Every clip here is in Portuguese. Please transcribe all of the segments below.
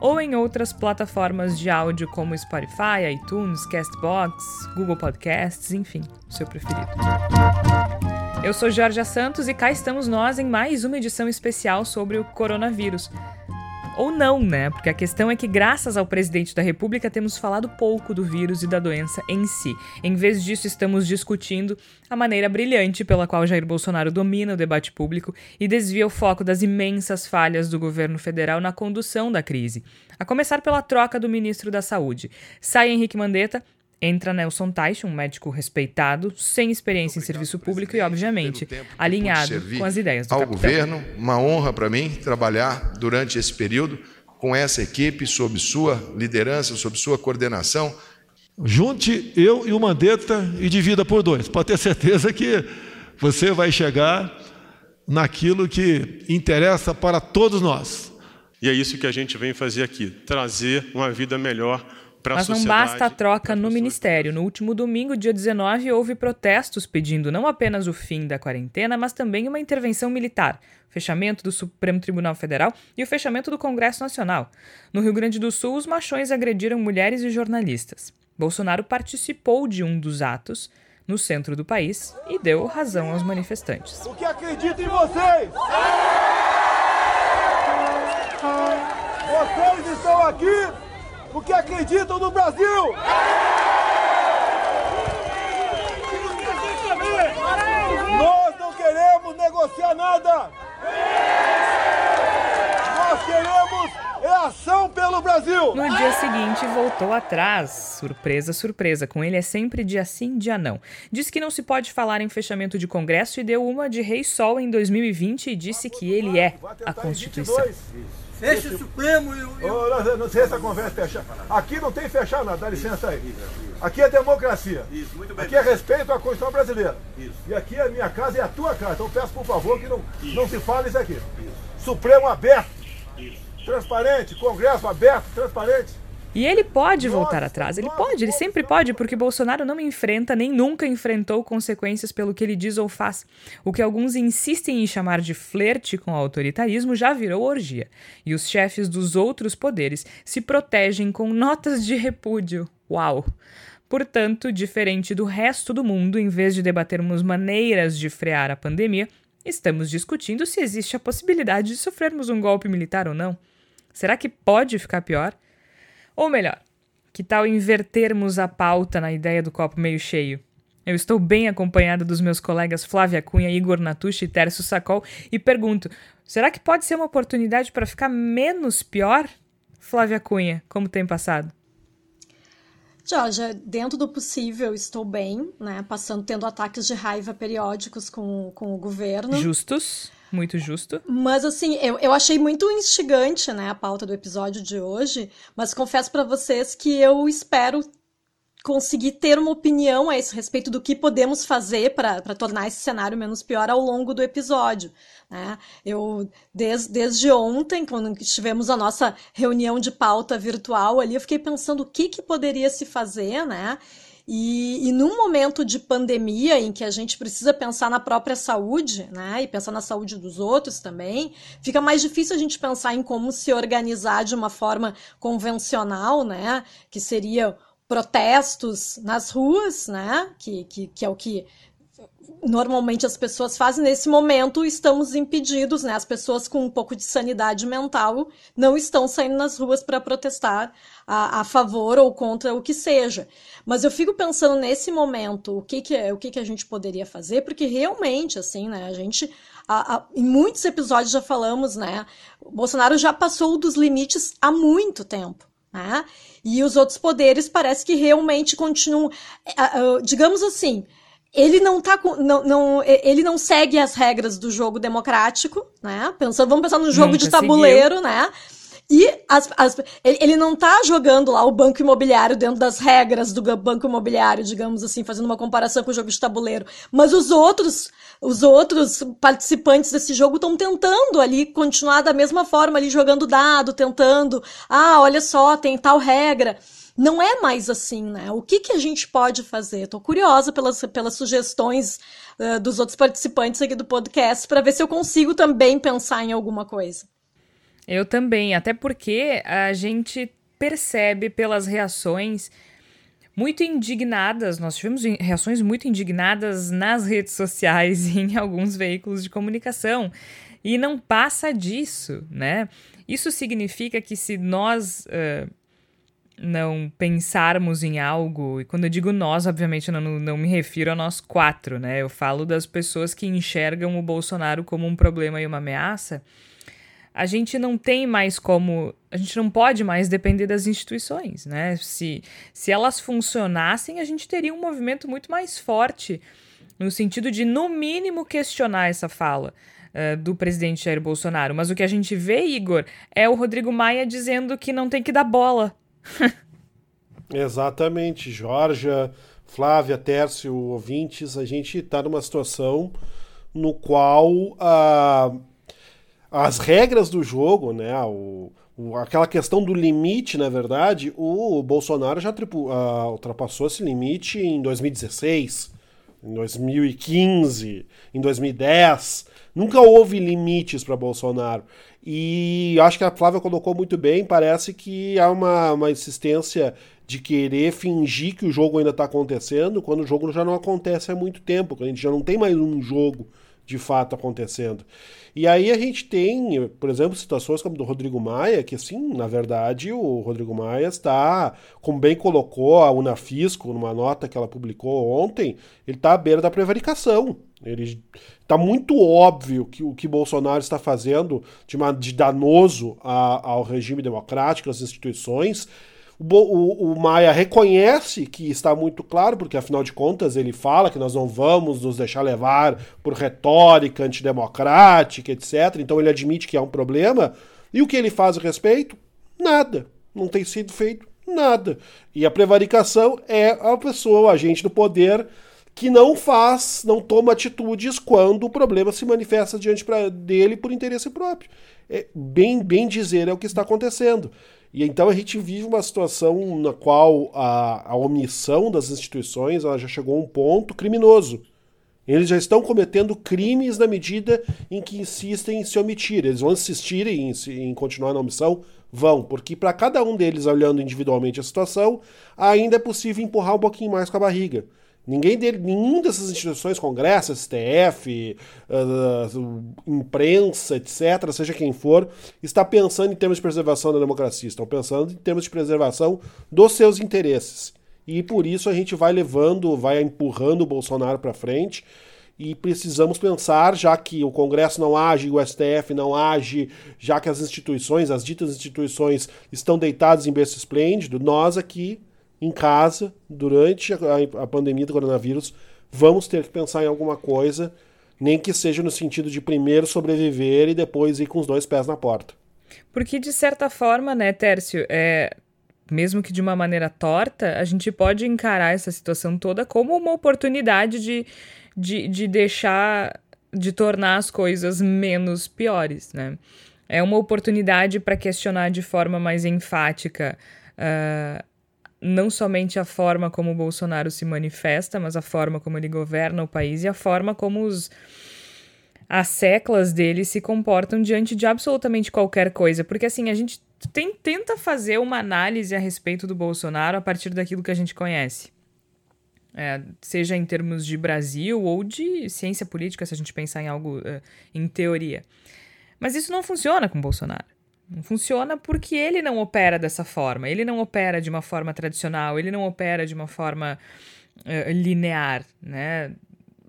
ou em outras plataformas de áudio como Spotify, iTunes, Castbox, Google Podcasts, enfim, o seu preferido. Eu sou Jorge Santos e cá estamos nós em mais uma edição especial sobre o coronavírus. Ou não, né? Porque a questão é que, graças ao presidente da República, temos falado pouco do vírus e da doença em si. Em vez disso, estamos discutindo a maneira brilhante pela qual Jair Bolsonaro domina o debate público e desvia o foco das imensas falhas do governo federal na condução da crise. A começar pela troca do ministro da Saúde. Sai Henrique Mandetta, Entra Nelson Teich, um médico respeitado, sem experiência em serviço público e, obviamente, alinhado com as ideias do ao capitão. governo. Uma honra para mim trabalhar durante esse período com essa equipe, sob sua liderança, sob sua coordenação. Junte eu e o Mandetta e divida por dois. Pode ter certeza que você vai chegar naquilo que interessa para todos nós. E é isso que a gente vem fazer aqui: trazer uma vida melhor mas não basta a troca no Ministério. No último domingo, dia 19, houve protestos pedindo não apenas o fim da quarentena, mas também uma intervenção militar, fechamento do Supremo Tribunal Federal e o fechamento do Congresso Nacional. No Rio Grande do Sul, os machões agrediram mulheres e jornalistas. Bolsonaro participou de um dos atos no centro do país e deu razão aos manifestantes. O que acredito em vocês! Vocês estão aqui porque acreditam no Brasil! Nós não queremos negociar nada! Ação pelo Brasil! No dia seguinte, voltou atrás. Surpresa, surpresa. Com ele é sempre dia sim, dia não. Disse que não se pode falar em fechamento de Congresso e deu uma de Rei Sol em 2020 e disse que ele é a Constituição. Fecha o Supremo e o. Não, sei essa conversa fechar. Aqui não tem fechar nada, dá licença aí. Aqui é democracia. Isso, muito bem. Aqui é respeito à Constituição brasileira. Isso. E aqui é a minha casa e a tua casa. Então peço por favor que não, não se fale isso aqui. Isso. Supremo aberto. Isso. Transparente, Congresso aberto, transparente. E ele pode voltar atrás, ele pode, ele sempre pode, porque Bolsonaro não enfrenta nem nunca enfrentou consequências pelo que ele diz ou faz. O que alguns insistem em chamar de flerte com o autoritarismo já virou orgia. E os chefes dos outros poderes se protegem com notas de repúdio. Uau! Portanto, diferente do resto do mundo, em vez de debatermos maneiras de frear a pandemia, estamos discutindo se existe a possibilidade de sofrermos um golpe militar ou não. Será que pode ficar pior? Ou melhor, que tal invertermos a pauta na ideia do copo meio cheio? Eu estou bem acompanhada dos meus colegas Flávia Cunha, Igor Natucci e Tércio Sacol e pergunto: será que pode ser uma oportunidade para ficar menos pior? Flávia Cunha, como tem passado? Jorge, dentro do possível, estou bem, né? Passando, tendo ataques de raiva periódicos com, com o governo. Justos. Muito justo. Mas assim, eu, eu achei muito instigante, né, a pauta do episódio de hoje, mas confesso para vocês que eu espero conseguir ter uma opinião a esse respeito do que podemos fazer para tornar esse cenário menos pior ao longo do episódio. Né? Eu, desde, desde ontem, quando tivemos a nossa reunião de pauta virtual ali, eu fiquei pensando o que, que poderia se fazer, né? E, e num momento de pandemia em que a gente precisa pensar na própria saúde, né, e pensar na saúde dos outros também, fica mais difícil a gente pensar em como se organizar de uma forma convencional, né, que seria protestos nas ruas, né, que, que, que é o que normalmente as pessoas fazem. Nesse momento, estamos impedidos, né? As pessoas com um pouco de sanidade mental não estão saindo nas ruas para protestar a, a, favor ou contra o que seja. Mas eu fico pensando nesse momento o que, que, é, o que, que a gente poderia fazer, porque realmente, assim, né? A gente. A, a, em muitos episódios já falamos, né? O Bolsonaro já passou dos limites há muito tempo. Né? E os outros poderes parece que realmente continuam, digamos assim, ele não tá não, não ele não segue as regras do jogo democrático, né? Pensando, vamos pensar no jogo Nunca de tabuleiro, seguiu. né? E as, as, ele, ele não tá jogando lá o banco imobiliário dentro das regras do banco imobiliário, digamos assim, fazendo uma comparação com o jogo de tabuleiro. Mas os outros, os outros participantes desse jogo estão tentando ali continuar da mesma forma, ali jogando dado, tentando. Ah, olha só, tem tal regra. Não é mais assim, né? O que, que a gente pode fazer? Estou curiosa pelas, pelas sugestões uh, dos outros participantes aqui do podcast para ver se eu consigo também pensar em alguma coisa. Eu também, até porque a gente percebe pelas reações muito indignadas, nós tivemos reações muito indignadas nas redes sociais e em alguns veículos de comunicação. E não passa disso, né? Isso significa que se nós uh, não pensarmos em algo, e quando eu digo nós, obviamente não, não me refiro a nós quatro, né? Eu falo das pessoas que enxergam o Bolsonaro como um problema e uma ameaça a gente não tem mais como. A gente não pode mais depender das instituições, né? Se, se elas funcionassem, a gente teria um movimento muito mais forte, no sentido de, no mínimo, questionar essa fala. Uh, do presidente Jair Bolsonaro. Mas o que a gente vê, Igor, é o Rodrigo Maia dizendo que não tem que dar bola. Exatamente, Jorge, Flávia, Tércio, ouvintes, a gente está numa situação no qual uh, as regras do jogo, né? O, o, aquela questão do limite, na verdade, o, Bolsonaro já tripu, uh, ultrapassou esse limite em 2016, em 2015, em 2010. Nunca houve limites para Bolsonaro. E acho que a Flávia colocou muito bem. Parece que há uma, uma insistência de querer fingir que o jogo ainda está acontecendo, quando o jogo já não acontece há muito tempo, quando a gente já não tem mais um jogo de fato acontecendo. E aí a gente tem, por exemplo, situações como do Rodrigo Maia, que assim, na verdade, o Rodrigo Maia está, como bem colocou a Unafisco numa nota que ela publicou ontem, ele está à beira da prevaricação. Ele está muito óbvio que o que Bolsonaro está fazendo de, uma, de danoso a, ao regime democrático, às instituições, o, o, o, Maia reconhece que está muito claro, porque afinal de contas ele fala que nós não vamos nos deixar levar por retórica antidemocrática, etc. Então ele admite que é um problema. E o que ele faz a respeito? Nada. Não tem sido feito nada. E a prevaricação é a pessoa, o agente do poder, que não faz, não toma atitudes quando o problema se manifesta diante pra, dele por interesse próprio. É, bem, bem dizer é o que está acontecendo. E então a gente vive uma situação na qual a, a omissão das instituições ela já chegou a um ponto criminoso. Eles já estão cometendo crimes na medida em que insistem em se omitir. Eles vão insistir em, em continuar na omissão? Vão, porque para cada um deles, olhando individualmente a situação, ainda é possível empurrar um pouquinho mais com a barriga. Ninguém dele, nenhuma dessas instituições, Congresso, STF, uh, uh, imprensa, etc., seja quem for, está pensando em termos de preservação da democracia, estão pensando em termos de preservação dos seus interesses. E por isso a gente vai levando, vai empurrando o Bolsonaro para frente. E precisamos pensar, já que o Congresso não age, o STF não age, já que as instituições, as ditas instituições, estão deitadas em berço esplêndido, nós aqui em casa durante a, a pandemia do coronavírus, vamos ter que pensar em alguma coisa, nem que seja no sentido de primeiro sobreviver e depois ir com os dois pés na porta. Porque, de certa forma, né, Tércio, é, mesmo que de uma maneira torta, a gente pode encarar essa situação toda como uma oportunidade de, de, de deixar, de tornar as coisas menos piores, né? É uma oportunidade para questionar de forma mais enfática uh, não somente a forma como o Bolsonaro se manifesta, mas a forma como ele governa o país e a forma como os as seclas dele se comportam diante de absolutamente qualquer coisa. Porque assim, a gente tem, tenta fazer uma análise a respeito do Bolsonaro a partir daquilo que a gente conhece. É, seja em termos de Brasil ou de ciência política, se a gente pensar em algo uh, em teoria. Mas isso não funciona com Bolsonaro. Não funciona porque ele não opera dessa forma. Ele não opera de uma forma tradicional, ele não opera de uma forma uh, linear, né?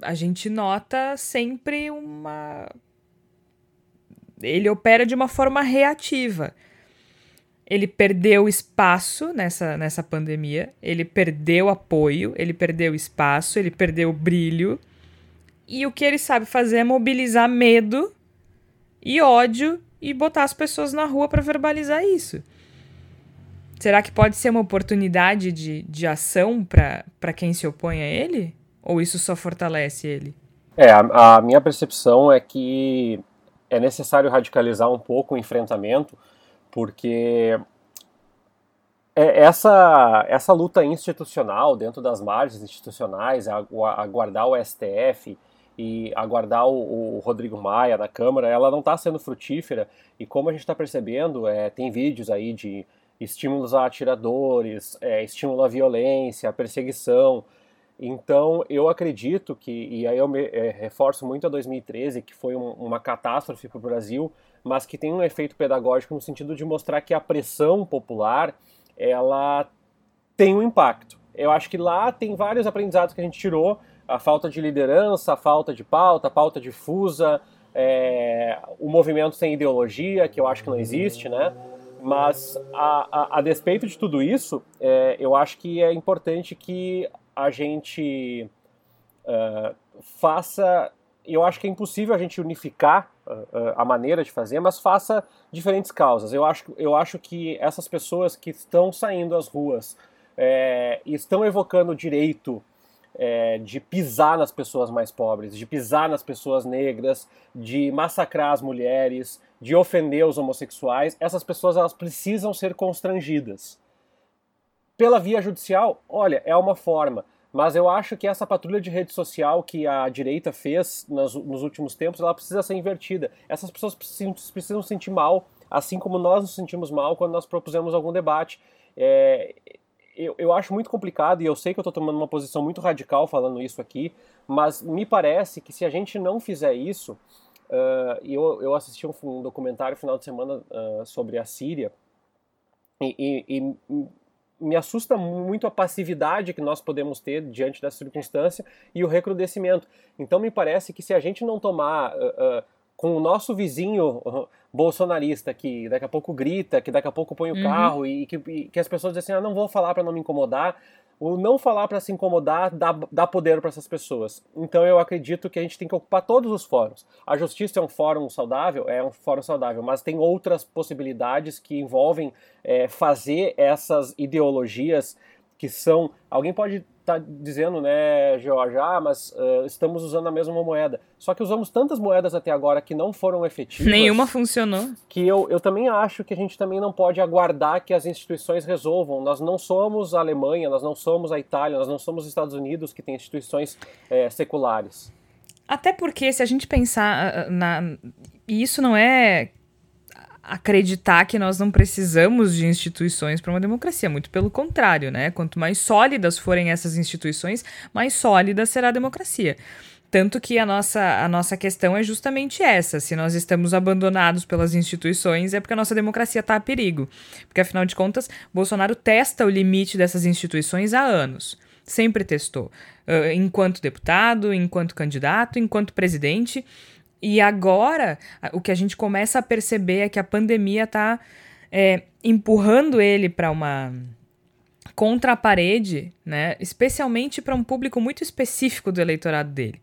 A gente nota sempre uma. Ele opera de uma forma reativa. Ele perdeu espaço nessa, nessa pandemia, ele perdeu apoio, ele perdeu espaço, ele perdeu brilho. E o que ele sabe fazer é mobilizar medo e ódio e botar as pessoas na rua para verbalizar isso. Será que pode ser uma oportunidade de, de ação para quem se opõe a ele? Ou isso só fortalece ele? É, a, a, minha percepção é que é necessário radicalizar um pouco o enfrentamento, porque é, essa, essa luta institucional dentro das margens institucionais, aguardar o STF e aguardar o, o Rodrigo Maia na Câmara, ela não está sendo frutífera. E como a gente está percebendo, é, tem vídeos aí de estímulos a atiradores, é, estímulo à violência, à perseguição. Então, eu acredito que, e aí eu me, é, reforço muito a 2013, que foi um, uma catástrofe para o Brasil, mas que tem um efeito pedagógico no sentido de mostrar que a pressão popular ela tem um impacto. Eu acho que lá tem vários aprendizados que a gente tirou, a falta de liderança, a falta de pauta, a pauta difusa, é, o movimento sem ideologia, que eu acho que não existe, né? Mas, a, a, a despeito de tudo isso, é, eu acho que é importante que a gente uh, faça. Eu acho que é impossível a gente unificar uh, a maneira de fazer, mas faça diferentes causas. Eu acho, eu acho que essas pessoas que estão saindo às ruas é, estão evocando direito é, de pisar nas pessoas mais pobres, de pisar nas pessoas negras, de massacrar as mulheres, de ofender os homossexuais, essas pessoas elas precisam ser constrangidas. Pela via judicial, olha, é uma forma. Mas eu acho que essa patrulha de rede social que a direita fez nos, nos últimos tempos, ela precisa ser invertida. Essas pessoas precisam, precisam sentir mal, assim como nós nos sentimos mal quando nós propusemos algum debate. É, eu, eu acho muito complicado, e eu sei que eu estou tomando uma posição muito radical falando isso aqui, mas me parece que se a gente não fizer isso, uh, eu, eu assisti um, um documentário final de semana uh, sobre a Síria, e, e, e, me assusta muito a passividade que nós podemos ter diante dessa circunstância e o recrudescimento. Então me parece que se a gente não tomar uh, com o nosso vizinho bolsonarista que daqui a pouco grita, que daqui a pouco põe o uhum. carro e que, e que, as pessoas dizem assim, ah, não vou falar para não me incomodar. O não falar para se incomodar dá, dá poder para essas pessoas. Então eu acredito que a gente tem que ocupar todos os fóruns. A justiça é um fórum saudável? É um fórum saudável, mas tem outras possibilidades que envolvem é, fazer essas ideologias que são. Alguém pode está dizendo, né, George, ah, mas uh, estamos usando a mesma moeda. Só que usamos tantas moedas até agora que não foram efetivas. Nenhuma funcionou. Que eu, eu também acho que a gente também não pode aguardar que as instituições resolvam. Nós não somos a Alemanha, nós não somos a Itália, nós não somos os Estados Unidos que têm instituições é, seculares. Até porque, se a gente pensar na. E isso não é acreditar que nós não precisamos de instituições para uma democracia, muito pelo contrário, né? Quanto mais sólidas forem essas instituições, mais sólida será a democracia. Tanto que a nossa, a nossa questão é justamente essa: se nós estamos abandonados pelas instituições, é porque a nossa democracia está a perigo. Porque, afinal de contas, Bolsonaro testa o limite dessas instituições há anos. Sempre testou. Enquanto deputado, enquanto candidato, enquanto presidente. E agora, o que a gente começa a perceber é que a pandemia está é, empurrando ele para uma contra a parede, né? Especialmente para um público muito específico do eleitorado dele,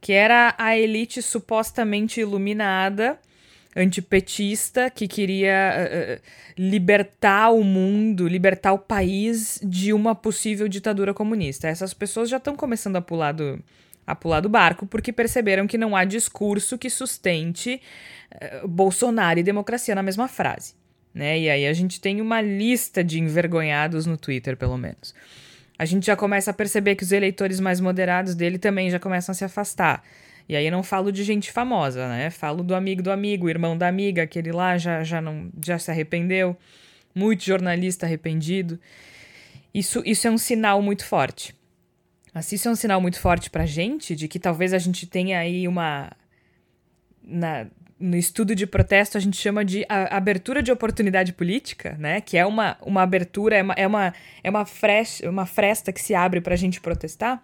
que era a elite supostamente iluminada, antipetista, que queria uh, libertar o mundo, libertar o país de uma possível ditadura comunista. Essas pessoas já estão começando a pular do, a pular do barco porque perceberam que não há discurso que sustente uh, Bolsonaro e democracia na mesma frase. Né? E aí a gente tem uma lista de envergonhados no Twitter, pelo menos. A gente já começa a perceber que os eleitores mais moderados dele também já começam a se afastar. E aí eu não falo de gente famosa, né? Falo do amigo do amigo, irmão da amiga, aquele lá já, já, não, já se arrependeu. Muito jornalista arrependido. Isso, isso é um sinal muito forte. Mas isso é um sinal muito forte pra gente de que talvez a gente tenha aí uma. Na, no estudo de protesto a gente chama de abertura de oportunidade política, né? Que é uma, uma abertura, é uma, é uma, é uma, fresta, uma fresta que se abre para a gente protestar.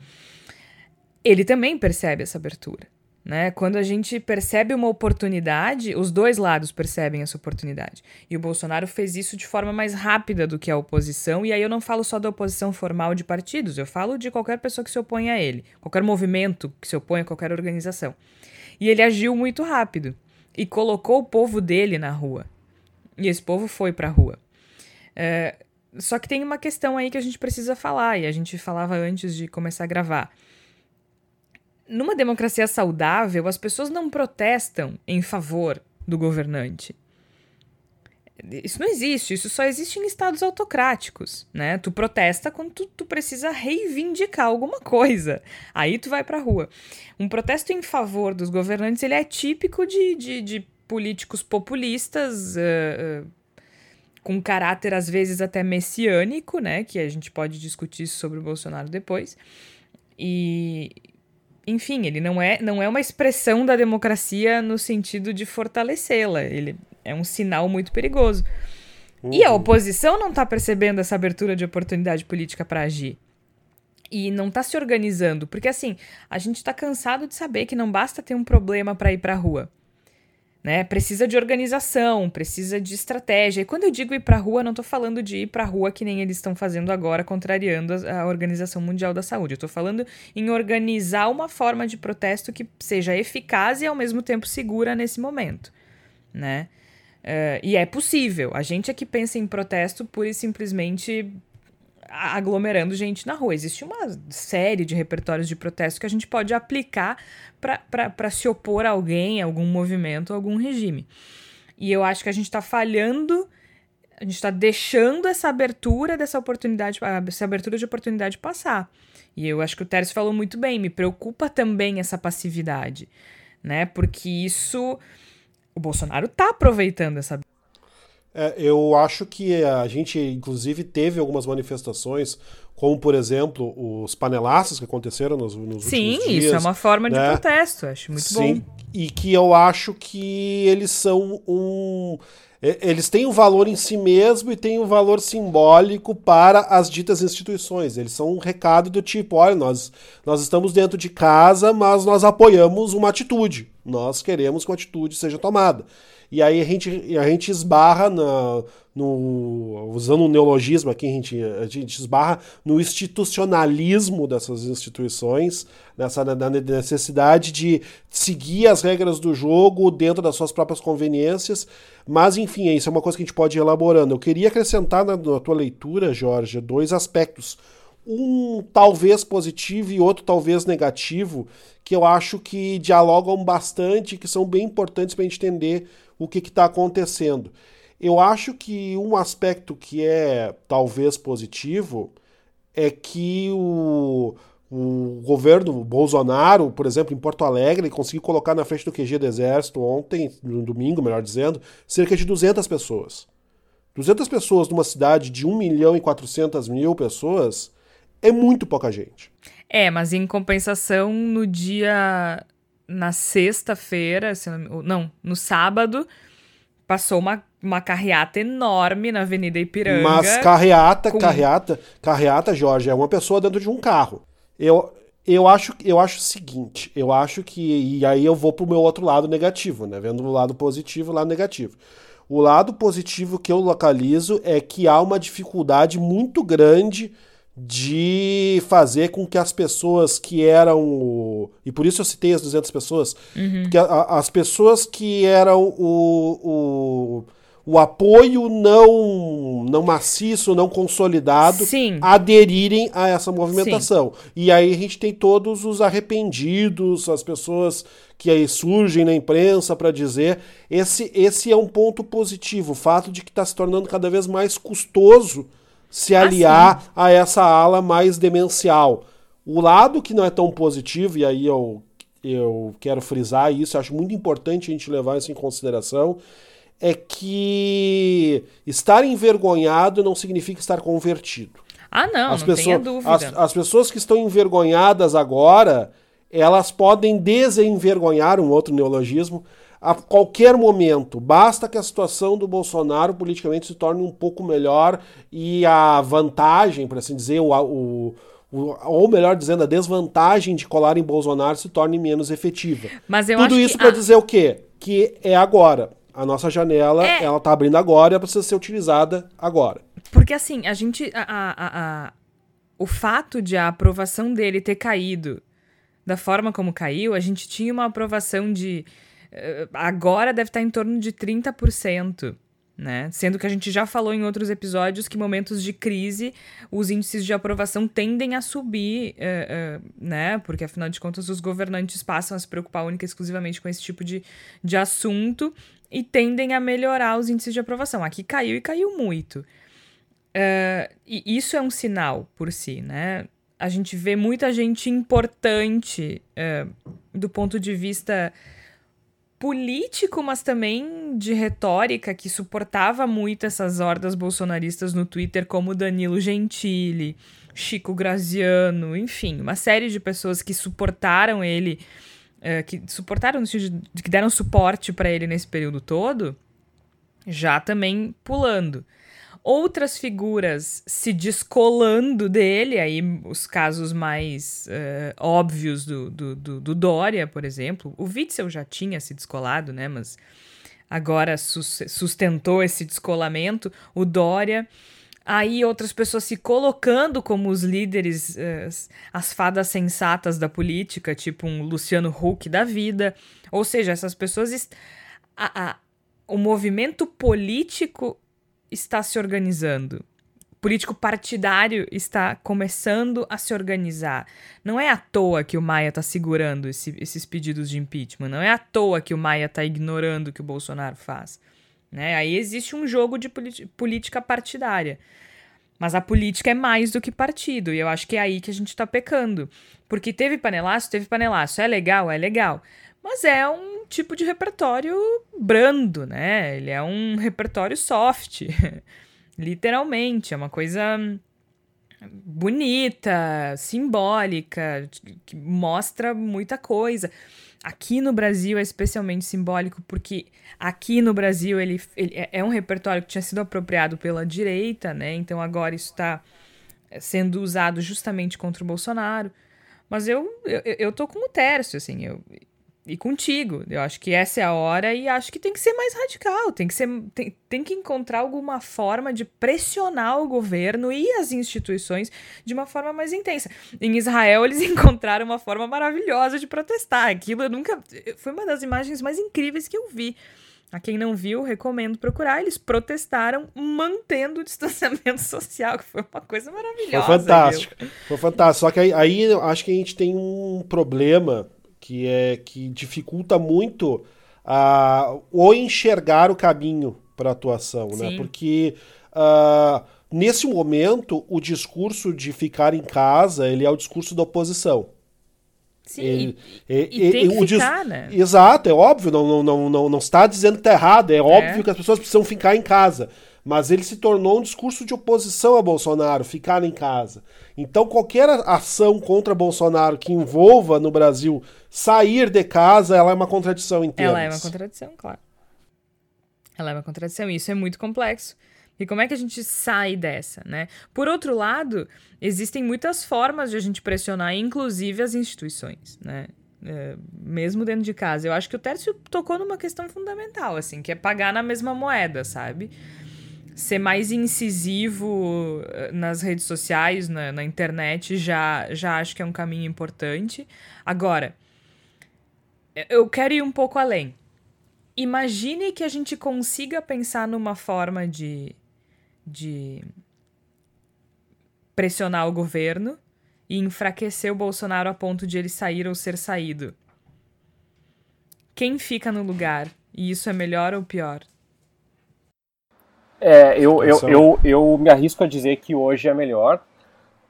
Ele também percebe essa abertura. Né? Quando a gente percebe uma oportunidade, os dois lados percebem essa oportunidade. E o Bolsonaro fez isso de forma mais rápida do que a oposição, e aí eu não falo só da oposição formal de partidos, eu falo de qualquer pessoa que se opõe a ele, qualquer movimento que se opõe a qualquer organização. E ele agiu muito rápido. e colocou o povo dele na rua. E esse povo foi para a rua. É, só que tem uma questão aí que a gente precisa falar, e a gente falava antes de começar a gravar. Numa democracia saudável, as pessoas não protestam em favor do governante. Isso não existe, isso só existe em estados autocráticos, né? Tu protesta quando tu, tu precisa reivindicar alguma coisa. Aí tu vai pra rua. Um protesto em favor dos governantes, ele é típico de, de, de políticos populistas, uh, com caráter às vezes até messiânico, né? Que a gente pode discutir sobre o Bolsonaro depois. E, enfim, ele não é, não é uma expressão da democracia no sentido de fortalecê-la. Ele é um sinal muito perigoso. Uhum. E a uhum. oposição não está percebendo essa abertura de oportunidade política para agir. E não está se organizando, porque assim, a gente está cansado de saber que não basta ter um problema para ir para a rua. Né? Precisa de organização, precisa de estratégia. E quando eu digo ir para a rua, não estou falando de ir para a rua que nem eles estão fazendo agora, contrariando a, a Organização Mundial da Saúde. Eu estou falando em organizar uma forma de protesto que seja eficaz e ao mesmo tempo segura nesse momento, né? Uh, e é possível. A gente é que pensa em protesto pura e simplesmente aglomerando gente na rua. Existe uma série de repertórios de protesto que a gente pode aplicar para se opor a alguém, a algum movimento, a algum regime. E eu acho que a gente está falhando, a gente está deixando essa abertura dessa oportunidade, essa abertura de oportunidade passar. E eu acho que o Tércio falou muito bem, me preocupa também essa passividade, né? Porque isso o Bolsonaro está aproveitando essa. É, eu acho que a gente, inclusive, teve algumas manifestações, como, por exemplo, os panelaços que aconteceram nos, nos Sim, últimos dias. Sim, isso é uma forma né? de protesto, acho muito Sim, bom. E que eu acho que eles são um. Eles têm um valor em si mesmo e têm um valor simbólico para as ditas instituições. Eles são um recado do tipo: olha, nós, nós estamos dentro de casa, mas nós apoiamos uma atitude. Nós queremos que uma atitude seja tomada. E aí a gente, a gente esbarra na, no. Usando um neologismo aqui, a gente, a gente esbarra no institucionalismo dessas instituições, nessa na necessidade de seguir as regras do jogo dentro das suas próprias conveniências. Mas, enfim, isso é uma coisa que a gente pode ir elaborando. Eu queria acrescentar na, na tua leitura, Jorge, dois aspectos um talvez positivo e outro talvez negativo, que eu acho que dialogam bastante, que são bem importantes para a gente entender o que está acontecendo. Eu acho que um aspecto que é talvez positivo é que o, o governo Bolsonaro, por exemplo, em Porto Alegre, conseguiu colocar na frente do QG do Exército ontem, no domingo, melhor dizendo, cerca de 200 pessoas. 200 pessoas numa cidade de 1 milhão e 400 mil pessoas é muito pouca gente. É, mas em compensação, no dia. Na sexta-feira, não, não, no sábado, passou uma, uma carreata enorme na Avenida Ipiranga. Mas carreata, com... carreata, carreata, Jorge, é uma pessoa dentro de um carro. Eu, eu acho, eu acho o seguinte, eu acho que e aí eu vou pro meu outro lado negativo, né? Vendo o lado positivo, o lado negativo. O lado positivo que eu localizo é que há uma dificuldade muito grande de fazer com que as pessoas que eram. E por isso eu citei as 200 pessoas. Uhum. Porque a, a, as pessoas que eram o, o, o apoio não, não maciço, não consolidado, Sim. aderirem a essa movimentação. Sim. E aí a gente tem todos os arrependidos, as pessoas que aí surgem na imprensa para dizer. Esse, esse é um ponto positivo, o fato de que está se tornando cada vez mais custoso se aliar assim. a essa ala mais demencial. O lado que não é tão positivo, e aí eu, eu quero frisar isso, acho muito importante a gente levar isso em consideração, é que estar envergonhado não significa estar convertido. Ah, não, as não dúvida. As, as pessoas que estão envergonhadas agora, elas podem desenvergonhar, um outro neologismo, a qualquer momento. Basta que a situação do Bolsonaro politicamente se torne um pouco melhor e a vantagem, por assim dizer, o, o, ou melhor dizendo, a desvantagem de colar em Bolsonaro se torne menos efetiva. Mas eu Tudo isso que... para ah. dizer o quê? Que é agora. A nossa janela, é... ela tá abrindo agora e ela precisa ser utilizada agora. Porque assim, a gente. A, a, a, o fato de a aprovação dele ter caído da forma como caiu, a gente tinha uma aprovação de agora deve estar em torno de 30%. Né? Sendo que a gente já falou em outros episódios que momentos de crise os índices de aprovação tendem a subir, uh, uh, né? Porque afinal de contas os governantes passam a se preocupar única e exclusivamente com esse tipo de, de assunto e tendem a melhorar os índices de aprovação. Aqui caiu e caiu muito. Uh, e isso é um sinal por si, né? A gente vê muita gente importante do ponto de vista político, mas também de retórica, que suportava muito essas hordas bolsonaristas no Twitter, como Danilo Gentili, Chico Graziano, enfim, uma série de pessoas que suportaram ele, uh, que suportaram, que deram suporte para ele nesse período todo, já também pulando outras figuras se descolando dele, aí os casos mais uh, óbvios do, do, do, do, Dória, por exemplo. O Witzel já tinha se descolado, né? Mas agora sustentou esse descolamento. O Dória. Aí outras pessoas se colocando como os líderes, uh, as fadas sensatas da política, tipo um Luciano Huck da vida. Ou seja, essas pessoas. A, a, o movimento político está se organizando. Político partidário está começando a se organizar. Não é à toa que o Maia está segurando esse, esses pedidos de impeachment. Não é à toa que o Maia está ignorando o que o Bolsonaro faz. Né? Aí existe um jogo de política partidária. Mas a política é mais do que partido, e eu acho que é aí que a gente está pecando. Porque teve panelaço, teve panelaço. É legal, é legal. Mas é um tipo de repertório brando, né? Ele é um repertório soft, literalmente. É uma coisa bonita, simbólica, que mostra muita coisa. Aqui no Brasil é especialmente simbólico porque aqui no Brasil ele, ele é, é um repertório que tinha sido apropriado pela direita, né? Então agora isso está sendo usado justamente contra o Bolsonaro. Mas eu, eu, eu tô com o Tércio, assim, eu, e contigo. Eu acho que essa é a hora e acho que tem que ser mais radical, tem que ser tem, tem que encontrar alguma forma de pressionar o governo e as instituições de uma forma mais intensa. Em Israel eles encontraram uma forma maravilhosa de protestar. Aquilo eu nunca foi uma das imagens mais incríveis que eu vi. A quem não viu, recomendo procurar. Eles protestaram mantendo o distanciamento social, que foi uma coisa maravilhosa. Foi fantástico. Foi fantástico. Só que aí, aí acho que a gente tem um problema que é que dificulta muito a ou enxergar o caminho para a atuação, né? Sim. né? Porque uh, nesse momento o discurso de ficar em casa ele é o discurso da oposição. Sim, ele, e, e, e, tem que ficar, né? Exato, é óbvio, não, não, não, não, não está dizendo que está errado, é, é óbvio que as pessoas precisam ficar em casa mas ele se tornou um discurso de oposição a Bolsonaro, ficar em casa. Então, qualquer ação contra Bolsonaro que envolva no Brasil sair de casa, ela é uma contradição termos. Ela é uma contradição, claro. Ela é uma contradição, e isso é muito complexo. E como é que a gente sai dessa, né? Por outro lado, existem muitas formas de a gente pressionar, inclusive as instituições, né? É, mesmo dentro de casa. Eu acho que o Tércio tocou numa questão fundamental, assim, que é pagar na mesma moeda, sabe? Ser mais incisivo eh, nas redes sociais, na, na, internet, já, já acho que é um caminho importante. Agora, eu quero ir um pouco além. Imagine que a gente consiga pensar numa forma de, de pressionar o governo e enfraquecer o Bolsonaro a ponto de ele sair ou ser saído. Quem fica no lugar? E isso é melhor ou pior? É, eu, eu, eu, eu me arrisco a dizer que hoje é melhor,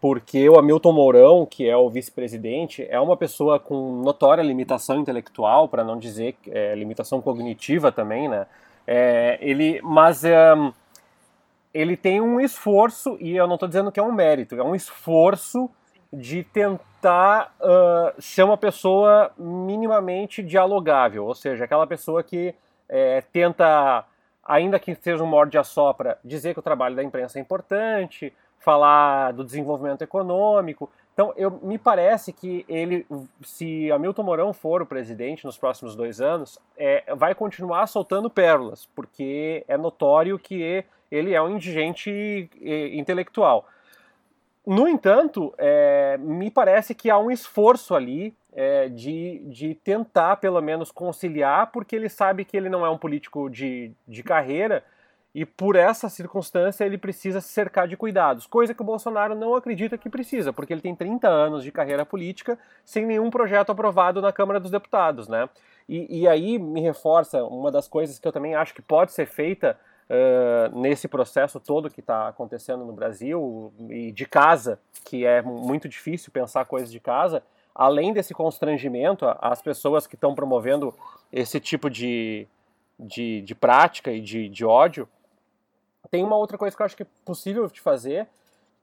porque o Hamilton Mourão, que é o vice-presidente, é uma pessoa com notória limitação intelectual, para não dizer é, limitação cognitiva também, né? É, ele, mas é, ele tem um esforço, e eu não estou dizendo que é um mérito, é um esforço de tentar uh, ser uma pessoa minimamente dialogável, ou seja, aquela pessoa que é, tenta ainda que seja um morde a sopra, dizer que o trabalho da imprensa é importante, falar do desenvolvimento econômico. Então, eu, me parece que ele, se Hamilton Mourão for o presidente nos próximos dois anos, é, vai continuar soltando pérolas, porque é notório que ele é um indigente intelectual. No entanto, é, me parece que há um esforço ali é, de, de tentar, pelo menos, conciliar, porque ele sabe que ele não é um político de, de carreira e, por essa circunstância, ele precisa se cercar de cuidados, coisa que o Bolsonaro não acredita que precisa, porque ele tem 30 anos de carreira política sem nenhum projeto aprovado na Câmara dos Deputados, né? E, e aí me reforça uma das coisas que eu também acho que pode ser feita uh, nesse processo todo que está acontecendo no Brasil e de casa, que é muito difícil pensar coisas de casa, além desse constrangimento, as pessoas que estão promovendo esse tipo de, de, de prática e de, de ódio, tem uma outra coisa que eu acho que é possível de fazer,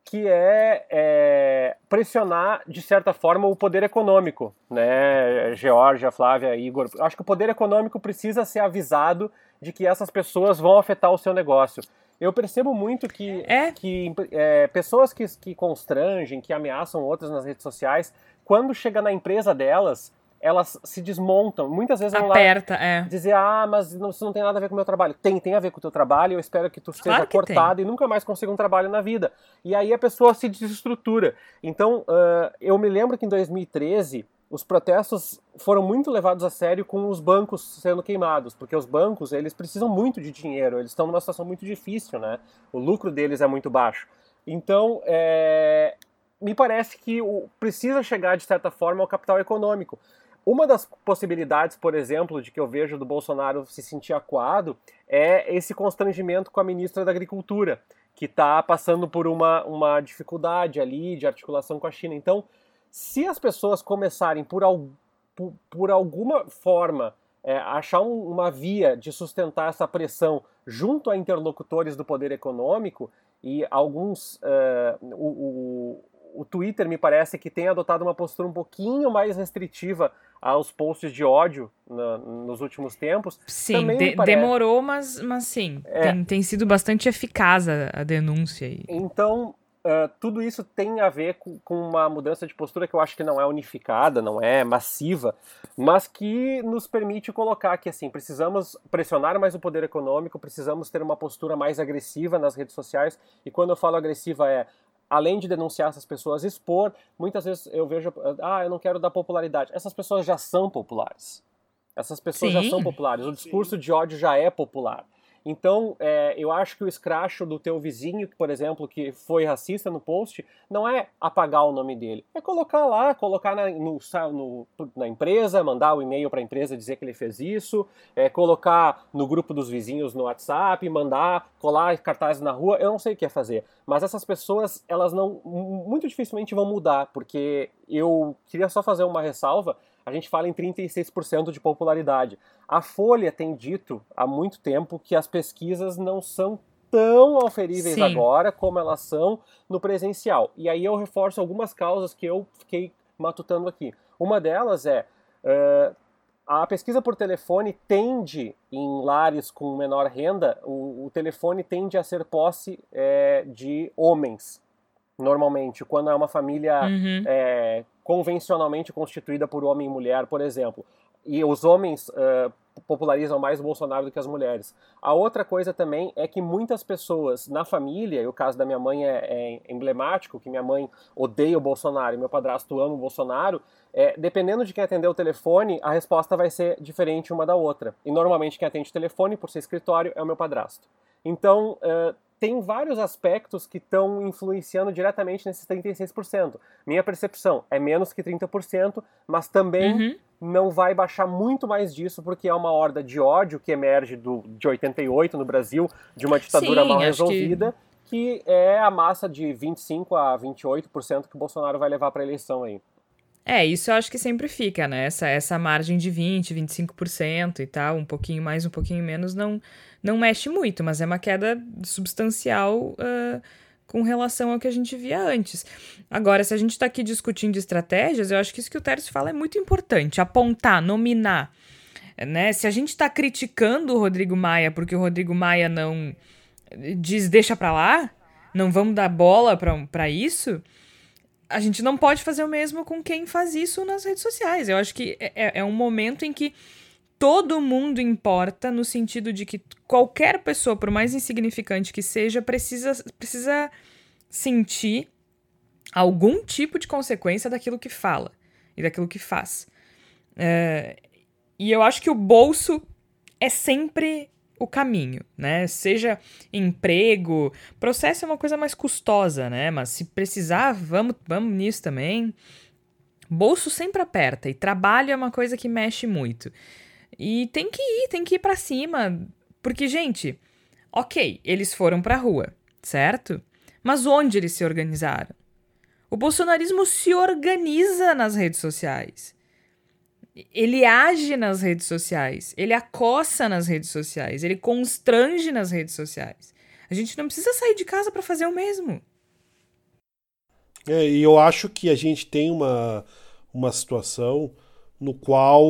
que é, é, pressionar, de certa forma, o poder econômico, né? Georgia, Flávia, Igor. Acho que o poder econômico precisa ser avisado de que essas pessoas vão afetar o seu negócio. Eu percebo muito que, é? que é, pessoas que, que constrangem, que ameaçam outras nas redes sociais, quando chega na empresa delas, elas se desmontam. Muitas vezes vão Aperta, lá é. dizer, ah, mas não, isso não tem nada a ver com o meu trabalho. Tem, tem a ver com o teu trabalho, eu espero que tu seja Claro que cortado e nunca mais consiga um trabalho na vida. E aí a pessoa se desestrutura. Então, uh, eu me lembro que em 2013, os protestos foram muito levados a sério com os bancos sendo queimados, porque os bancos, eles precisam muito de dinheiro, eles estão numa situação muito difícil, né? O lucro deles é muito baixo. Então, é, me parece que o, precisa chegar, de certa forma, ao capital econômico. Uma das possibilidades, por exemplo, de que eu vejo do Bolsonaro se sentir acuado é esse constrangimento com a ministra da Agricultura, que está passando por uma, uma dificuldade ali de articulação com a China. Então, se as pessoas começarem por, por, por alguma forma é, achar um, uma via de sustentar essa pressão junto a interlocutores do poder econômico e alguns uh, o, o, o Twitter me parece que tem adotado uma postura um pouquinho mais restritiva aos posts de ódio na, nos últimos tempos. Sim, de, demorou, mas, mas sim, é. tem, tem sido bastante eficaz a, a denúncia. Aí. Então, uh, tudo isso tem a ver com, com, uma mudança de postura que eu acho que não é unificada, não é massiva, mas que nos permite colocar que, assim, precisamos pressionar mais o poder econômico, precisamos ter uma postura mais agressiva nas redes sociais, e quando eu falo agressiva é além de denunciar essas pessoas, expor, muitas vezes eu vejo, ah, eu não quero dar popularidade. Essas pessoas já são populares. Essas pessoas Sim. já são populares. O discurso Sim. de ódio já é popular. Então, é, eu acho que o escracho do teu vizinho, por exemplo, que foi racista no post, não é apagar o nome dele, é colocar lá, colocar na, no, no, na empresa, mandar o um e-mail para a empresa dizer que ele fez isso, é, colocar no grupo dos vizinhos no WhatsApp, mandar, colar cartazes na rua, eu não sei o que é fazer. Mas essas pessoas, elas não, muito dificilmente vão mudar, porque eu queria só fazer uma ressalva a gente fala em 36% de popularidade. A Folha tem dito há muito tempo que as pesquisas não são tão auferíveis Sim. agora como elas são no presencial. E aí eu reforço algumas causas que eu fiquei matutando aqui. Uma delas é uh, a pesquisa por telefone tende, em lares com menor renda, o, o telefone tende a ser posse é, de homens, normalmente, quando é uma família uhum. é, convencionalmente constituída por homem e mulher, por exemplo. E os homens uh, popularizam mais o Bolsonaro do que as mulheres. A outra coisa também é que muitas pessoas na família, e o caso da minha mãe é, é emblemático, que minha mãe odeia o Bolsonaro e meu padrasto ama o Bolsonaro, é, dependendo de quem atender o telefone, a resposta vai ser diferente uma da outra. E normalmente quem atende o telefone, por ser escritório, é o meu padrasto. Então, uh, tem vários aspectos que estão influenciando diretamente nesses 36%. Minha percepção é menos que 30%, mas também uhum. não vai baixar muito mais disso, porque é uma horda de ódio que emerge do, de 88 no Brasil, de uma ditadura Sim, mal resolvida, que... que é a massa de 25% a 28% que o Bolsonaro vai levar para a eleição aí. É, isso eu acho que sempre fica, né? Essa, essa margem de 20%, 25% e tal, um pouquinho mais, um pouquinho menos, não, não mexe muito, mas é uma queda substancial uh, com relação ao que a gente via antes. Agora, se a gente está aqui discutindo estratégias, eu acho que isso que o Tércio fala é muito importante: apontar, nominar. Né? Se a gente está criticando o Rodrigo Maia porque o Rodrigo Maia não diz deixa para lá, não vamos dar bola para isso a gente não pode fazer o mesmo com quem faz isso nas redes sociais. Eu acho que é, é, é um momento em que todo mundo importa, no sentido de que qualquer pessoa, por mais insignificante que seja, precisa, precisa sentir algum tipo de consequência daquilo que fala. e daquilo que faz. É, e eu acho que o bolso é sempre o caminho, né? Seja emprego, processo é uma coisa mais custosa, né? Mas se precisar, vamos, vamos nisso também. Bolso sempre aperta e trabalho é uma coisa que mexe muito. E tem que ir, tem que ir para cima, porque gente, OK, eles foram para rua, certo? Mas onde eles se organizaram? O bolsonarismo se organiza nas redes sociais. Ele age nas redes sociais, ele acossa nas redes sociais, ele constrange nas redes sociais. A gente não precisa sair de casa para fazer o mesmo. É, e eu acho que a gente tem uma, uma situação no qual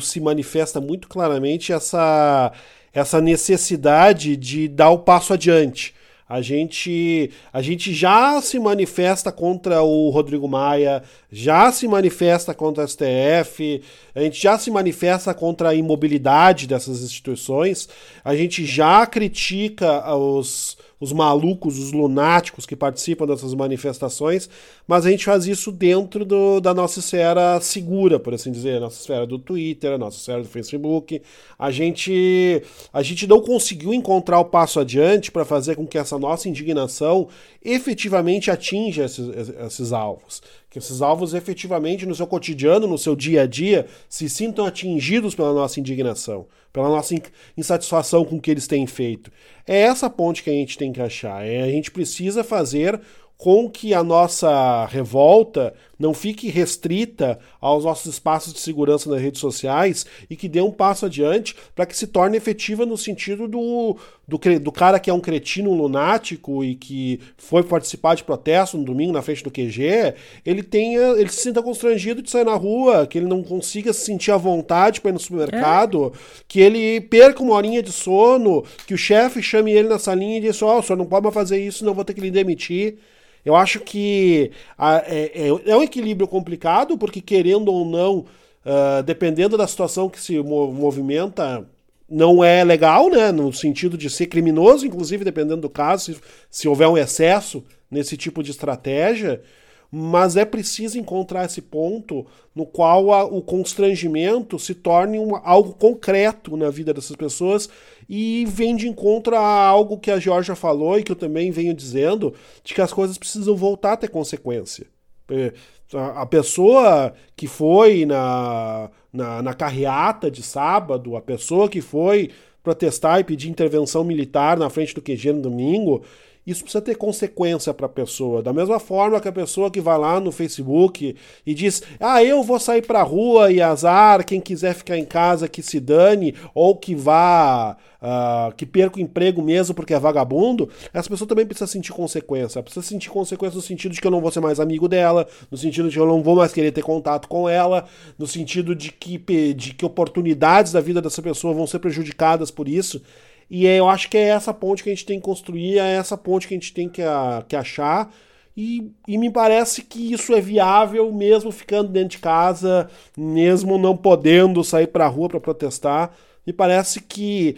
se manifesta muito claramente essa, essa necessidade de dar o passo adiante. A gente, a gente já se manifesta contra o Rodrigo Maia, já se manifesta contra a STF, a gente já se manifesta contra a imobilidade dessas instituições, a gente já critica os, os malucos, os lunáticos que participam dessas manifestações, mas a gente faz isso dentro do, da nossa esfera segura, por assim dizer, a nossa esfera do Twitter, a nossa esfera do Facebook. A gente, a gente não conseguiu encontrar o passo adiante para fazer com que essa nossa indignação efetivamente atinja esses, esses alvos que esses alvos efetivamente no seu cotidiano, no seu dia a dia, se sintam atingidos pela nossa indignação, pela nossa insatisfação com o que eles têm feito. É essa ponte que a gente tem que achar. É, a gente precisa fazer com que a nossa revolta não fique restrita aos nossos espaços de segurança nas redes sociais e que dê um passo adiante para que se torne efetiva no sentido do, do, do, cara que é um cretino lunático e que foi participar de protesto no domingo na frente do QG, ele tenha, ele se sinta constrangido de sair na rua, que ele não consiga se sentir à vontade para ir no supermercado, é. que ele perca uma horinha de sono, que o chefe chame ele na salinha e diga: Ó, oh, o senhor não pode mais fazer isso, não vou ter que lhe demitir. Eu acho que a, é, é, é, um equilíbrio complicado, porque querendo ou não, uh, dependendo da situação que se movimenta, não é legal, né? No sentido de ser criminoso, inclusive, dependendo do caso, se, se houver um excesso nesse tipo de estratégia mas é preciso encontrar esse ponto no qual a, o constrangimento se torne um, algo concreto na vida dessas pessoas e vem de encontro a algo que a Georgia falou e que eu também venho dizendo, de que as coisas precisam voltar a ter consequência. É, a pessoa que foi na, na, na carreata de sábado, a pessoa que foi protestar e pedir intervenção militar na frente do QG no domingo, isso precisa ter consequência para a pessoa. Da mesma forma que a pessoa que vai lá no Facebook e diz: Ah, eu vou sair para a rua e azar, quem quiser ficar em casa que se dane, ou que vá. Uh, que perca o emprego mesmo porque é vagabundo, essa pessoa também precisa sentir consequência. Precisa sentir consequência no sentido de que eu não vou ser mais amigo dela, no sentido de que eu não vou mais querer ter contato com ela, no sentido de que, de que oportunidades da vida dessa pessoa vão ser prejudicadas por isso. E é, eu acho que é essa ponte que a gente tem que construir, é essa ponte que a gente tem que, a, que achar. E, e, me parece que isso é viável mesmo ficando dentro de casa, mesmo não podendo sair para a rua para protestar. Me parece que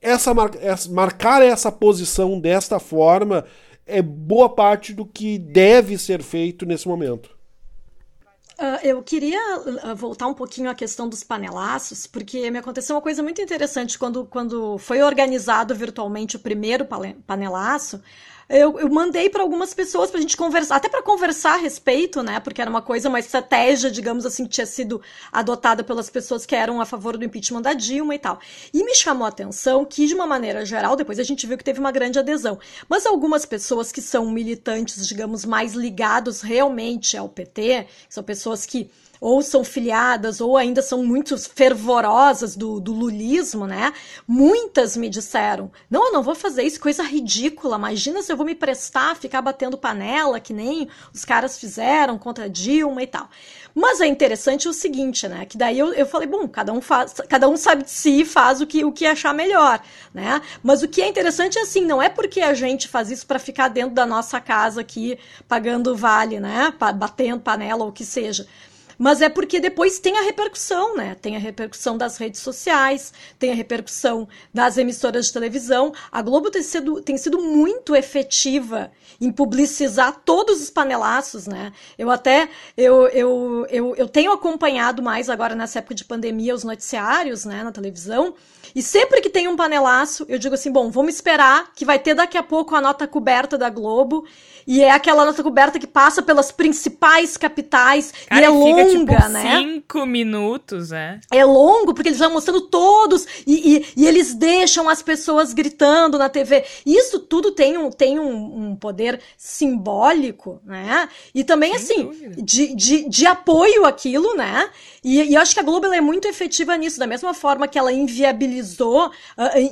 essa, essa, marcar essa posição desta forma é boa parte do que deve ser feito nesse momento. Uh, eu queria uh, voltar um pouquinho à questão dos panelaços, porque me aconteceu uma coisa muito interessante quando, quando foi organizado virtualmente o primeiro panelaço eu, eu mandei para algumas pessoas para a gente conversar, até para conversar a respeito, né? Porque era uma coisa, uma estratégia, digamos assim, que tinha sido adotada pelas pessoas que eram a favor do impeachment da Dilma e tal. E me chamou a atenção que, de uma maneira geral, depois a gente viu que teve uma grande adesão. Mas algumas pessoas que são militantes, digamos, mais ligados realmente ao PT, são pessoas que ou são filiadas, ou ainda são muito fervorosas do, do lulismo, né? Muitas me disseram: não, eu não vou fazer isso, coisa ridícula. Imagina se eu vou me prestar ficar batendo panela, que nem os caras fizeram contra Dilma e tal. Mas é interessante o seguinte, né? Que daí eu, eu falei, bom, cada um faz, cada um sabe de si e faz o que, o que achar melhor, né? Mas o que é interessante é assim, não é porque a gente faz isso para ficar dentro da nossa casa aqui, pagando vale, né? Batendo panela ou o que seja mas é porque depois tem a repercussão, né? Tem a repercussão das redes sociais, tem a repercussão das emissoras de televisão. A Globo tem sido, tem sido muito efetiva em publicizar todos os panelaços, né? Eu até eu, eu, eu, eu tenho acompanhado mais agora nessa época de pandemia os noticiários, né, na televisão, e sempre que tem um panelaço, eu digo assim, bom, vamos esperar que vai ter daqui a pouco a nota coberta da Globo e é aquela nota coberta que passa pelas principais capitais Cara, e é longa, tipo, né? Cinco minutos, é. É longo, porque eles vão mostrando todos e, e, e, eles deixam as pessoas gritando na TV. Isso tudo tem um, tem um, um poder simbólico, né? E também, Sem assim, de, de, de apoio àquilo, né? E, e eu acho que a Globo é muito efetiva nisso, da mesma forma que ela inviabilizou, uh,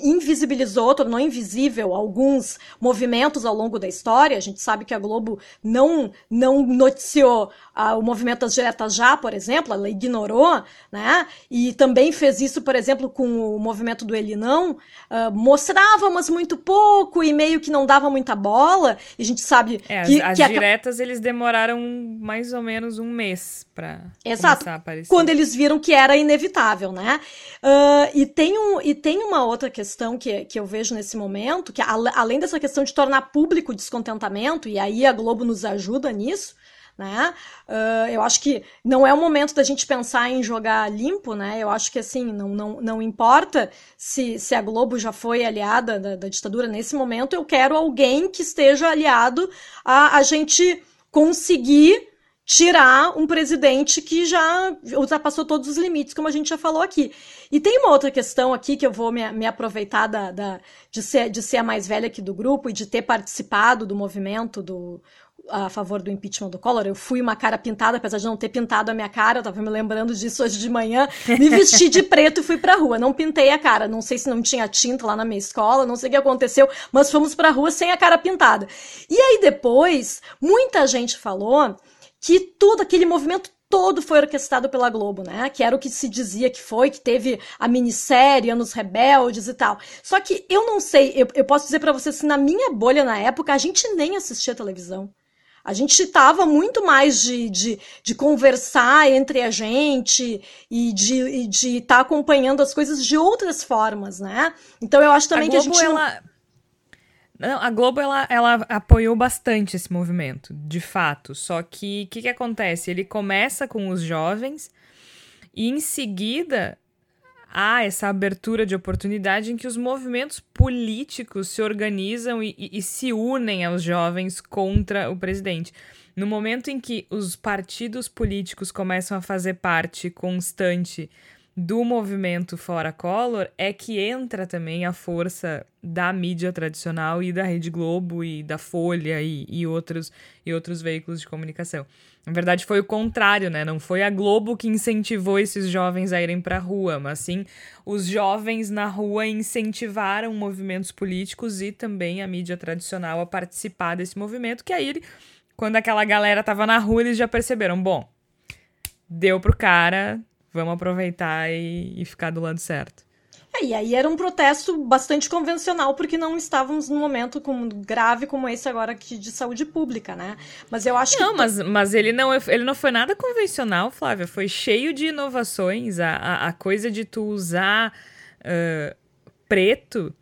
invisibilizou, tornou invisível alguns movimentos ao longo da história. A gente sabe que a Globo não, não noticiou uh, o movimento das diretas já, por exemplo, ela ignorou, né? E também fez isso, por exemplo, com o movimento do Elinão, uh, mostrava, mas muito pouco e meio que não dava muita bola. E a gente sabe é, que, as, que as diretas eles demoraram mais ou menos um mês para Exato. começar a aparecer. Quando eles viram que era inevitável, né? Uh, e, tem um, e tem uma outra questão que, que eu vejo nesse momento, que além dessa questão de tornar público o descontentamento, e aí a Globo nos ajuda nisso, né? Uh, eu acho que não é o momento da gente pensar em jogar limpo, né? Eu acho que assim, não, não, não importa se, se a Globo já foi aliada da, da ditadura nesse momento, eu quero alguém que esteja aliado a a gente conseguir tirar um presidente que já ultrapassou todos os limites, como a gente já falou aqui. E tem uma outra questão aqui que eu vou me, me aproveitar da, da, de, ser, de ser a mais velha aqui do grupo e de ter participado do movimento do, a favor do impeachment do Collor. Eu fui uma cara pintada, apesar de não ter pintado a minha cara, eu tava me lembrando disso hoje de manhã. Me vesti de preto e fui pra rua. Não pintei a cara. Não sei se não tinha tinta lá na minha escola, não sei o que aconteceu, mas fomos pra rua sem a cara pintada. E aí depois, muita gente falou que tudo aquele movimento todo foi orquestrado pela Globo, né? Que era o que se dizia que foi, que teve a minissérie Anos Rebeldes e tal. Só que eu não sei, eu, eu posso dizer para vocês que na minha bolha na época a gente nem assistia televisão. A gente estava muito mais de, de, de, conversar entre a gente e de estar tá acompanhando as coisas de outras formas, né? Então eu acho também a que a gente. Ela... Não, a Globo ela, ela apoiou bastante esse movimento, de fato. Só que o que, que acontece? Ele começa com os jovens e em seguida há essa abertura de oportunidade em que os movimentos políticos se organizam e, e, e se unem aos jovens contra o presidente. No momento em que os partidos políticos começam a fazer parte constante do movimento Fora Collor é que entra também a força da mídia tradicional e da Rede Globo e da Folha e, e, outros, e outros veículos de comunicação. Na verdade, foi o contrário, né? Não foi a Globo que incentivou esses jovens a irem para a rua, mas sim os jovens na rua incentivaram movimentos políticos e também a mídia tradicional a participar desse movimento, que aí, quando aquela galera tava na rua, eles já perceberam, bom, deu pro cara, vamos aproveitar e, e ficar do lado certo. É, e aí era um protesto bastante convencional, porque não estávamos num momento como, grave como esse agora aqui de saúde pública, né? Mas eu acho não, que. Não, mas, mas ele, não, ele não foi nada convencional, Flávia. Foi cheio de inovações. A, a, a coisa de tu usar uh, preto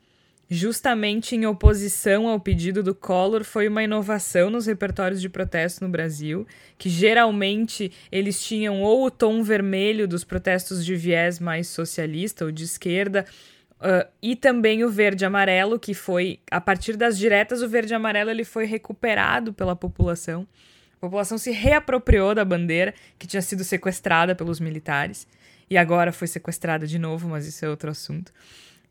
justamente em oposição ao pedido do Collor, foi uma inovação nos repertórios de protesto no Brasil, que geralmente eles tinham ou o tom vermelho dos protestos de viés mais socialista ou de esquerda, uh, e também o verde amarelo, que foi, a partir das diretas, o verde amarelo ele foi recuperado pela população. A população se reapropriou da bandeira, que tinha sido sequestrada pelos militares, e agora foi sequestrada de novo, mas isso é outro assunto.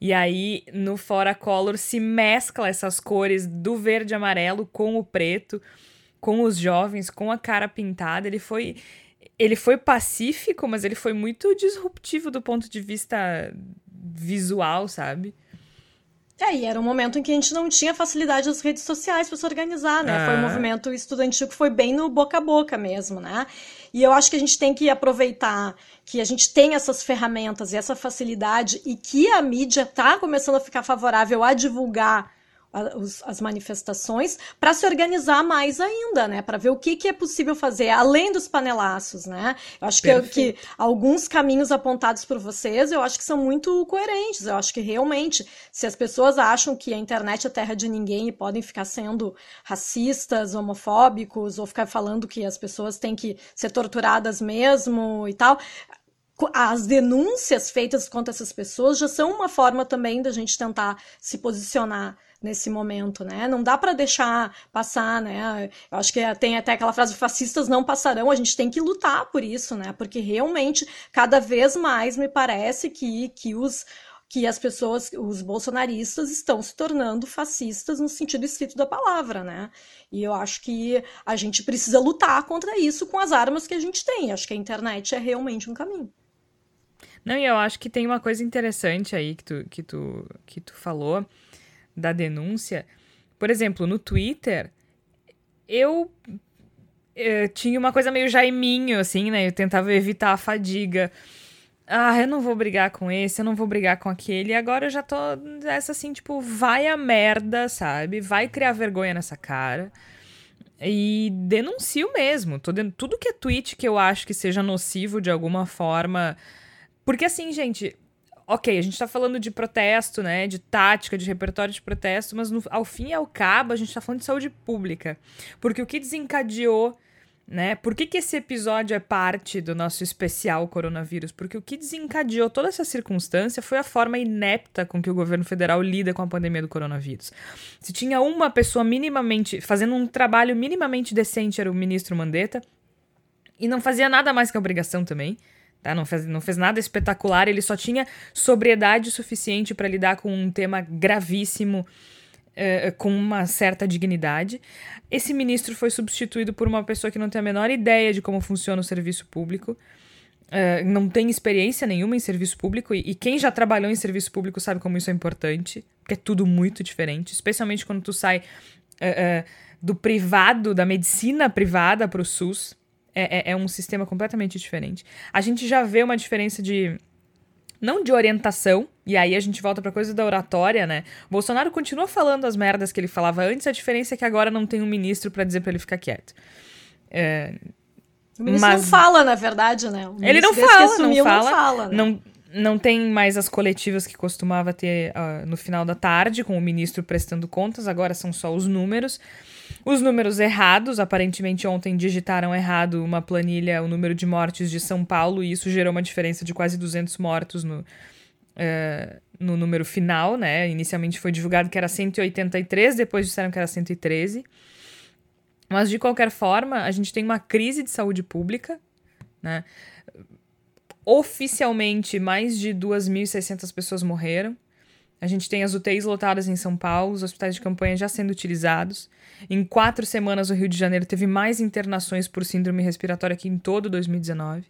E aí, no Fora Color, se mescla essas cores do verde e amarelo com o preto, com os jovens, com a cara pintada. Ele foi. Ele foi pacífico, mas ele foi muito disruptivo do ponto de vista visual, sabe? É, e era um momento em que a gente não tinha facilidade das redes sociais para se organizar, né? Foi um movimento estudantil que foi bem no boca a boca mesmo, né? E eu acho que a gente tem que aproveitar que a gente tem essas ferramentas e essa facilidade e que a mídia está começando a ficar favorável a divulgar as manifestações para se organizar mais ainda, né? Para ver o que, que é possível fazer, além dos panelaços, né? Eu acho que, que, alguns caminhos apontados por vocês, eu acho que são muito coerentes. Eu acho que realmente, se as pessoas acham que a internet é terra de ninguém e podem ficar sendo racistas, homofóbicos, ou ficar falando que as pessoas têm que ser torturadas mesmo e tal, as denúncias feitas contra essas pessoas já são uma forma também da gente tentar se posicionar nesse momento, né? Não dá para deixar passar, né? Eu acho que tem até aquela frase fascistas não passarão, a gente tem que lutar por isso, né? Porque realmente cada vez mais me parece que que os que as pessoas, os bolsonaristas estão se tornando fascistas no sentido estrito da palavra, né? E eu acho que a gente precisa lutar contra isso com as armas que a gente tem. Acho que a internet é realmente um caminho. Não, e eu acho que tem uma coisa interessante aí que tu, que tu, que tu falou da denúncia. Por exemplo, no Twitter, eu, eu tinha uma coisa meio jaiminho, assim, né? Eu tentava evitar a fadiga. Ah, eu não vou brigar com esse, eu não vou brigar com aquele. E agora eu já tô essa assim, tipo, vai a merda, sabe? Vai criar vergonha nessa cara. E denuncio mesmo. Tudo que é tweet que eu acho que seja nocivo de alguma forma porque assim, gente, ok, a gente tá falando de protesto, né? De tática, de repertório de protesto, mas no, ao fim e ao cabo a gente tá falando de saúde pública. Porque o que desencadeou, né? Por que, que esse episódio é parte do nosso especial coronavírus? Porque o que desencadeou toda essa circunstância foi a forma inepta com que o governo federal lida com a pandemia do coronavírus. Se tinha uma pessoa minimamente, fazendo um trabalho minimamente decente, era o ministro Mandetta, e não fazia nada mais que obrigação também. Tá? Não, fez, não fez nada espetacular, ele só tinha sobriedade suficiente para lidar com um tema gravíssimo. Uh, com uma certa dignidade. Esse ministro foi substituído por uma pessoa que não tem a menor ideia de como funciona o serviço público, uh, não tem experiência nenhuma em serviço público, e, e, quem já trabalhou em serviço público sabe como isso é importante, porque é tudo muito diferente, especialmente quando tu sai uh, do privado, da medicina privada para o SUS. É, é, é um sistema completamente diferente. A gente já vê uma diferença de não de orientação, e aí a gente volta pra coisa da oratória, né? Bolsonaro continua falando as merdas que ele falava antes, a diferença é que agora não tem um ministro para dizer para ele ficar quieto. É... O ministro Mas... não fala, na verdade, né? ele não fala, assumiu, não fala, não fala. Né? Não, não tem mais as coletivas que costumava ter uh, no final da tarde, com o ministro prestando contas, agora são só os números. Os números errados, aparentemente ontem digitaram errado uma planilha, o número de mortes de São Paulo, e isso gerou uma diferença de quase 200 mortos no, uh, no número final, né? Inicialmente foi divulgado que era 183, depois disseram que era 113. Mas, de qualquer forma, a gente tem uma crise de saúde pública, né? Oficialmente, mais de 2.600 pessoas morreram. A gente tem as UTIs lotadas em São Paulo, os hospitais de campanha já sendo utilizados. Em quatro semanas, o Rio de Janeiro teve mais internações por síndrome respiratória que em todo 2019.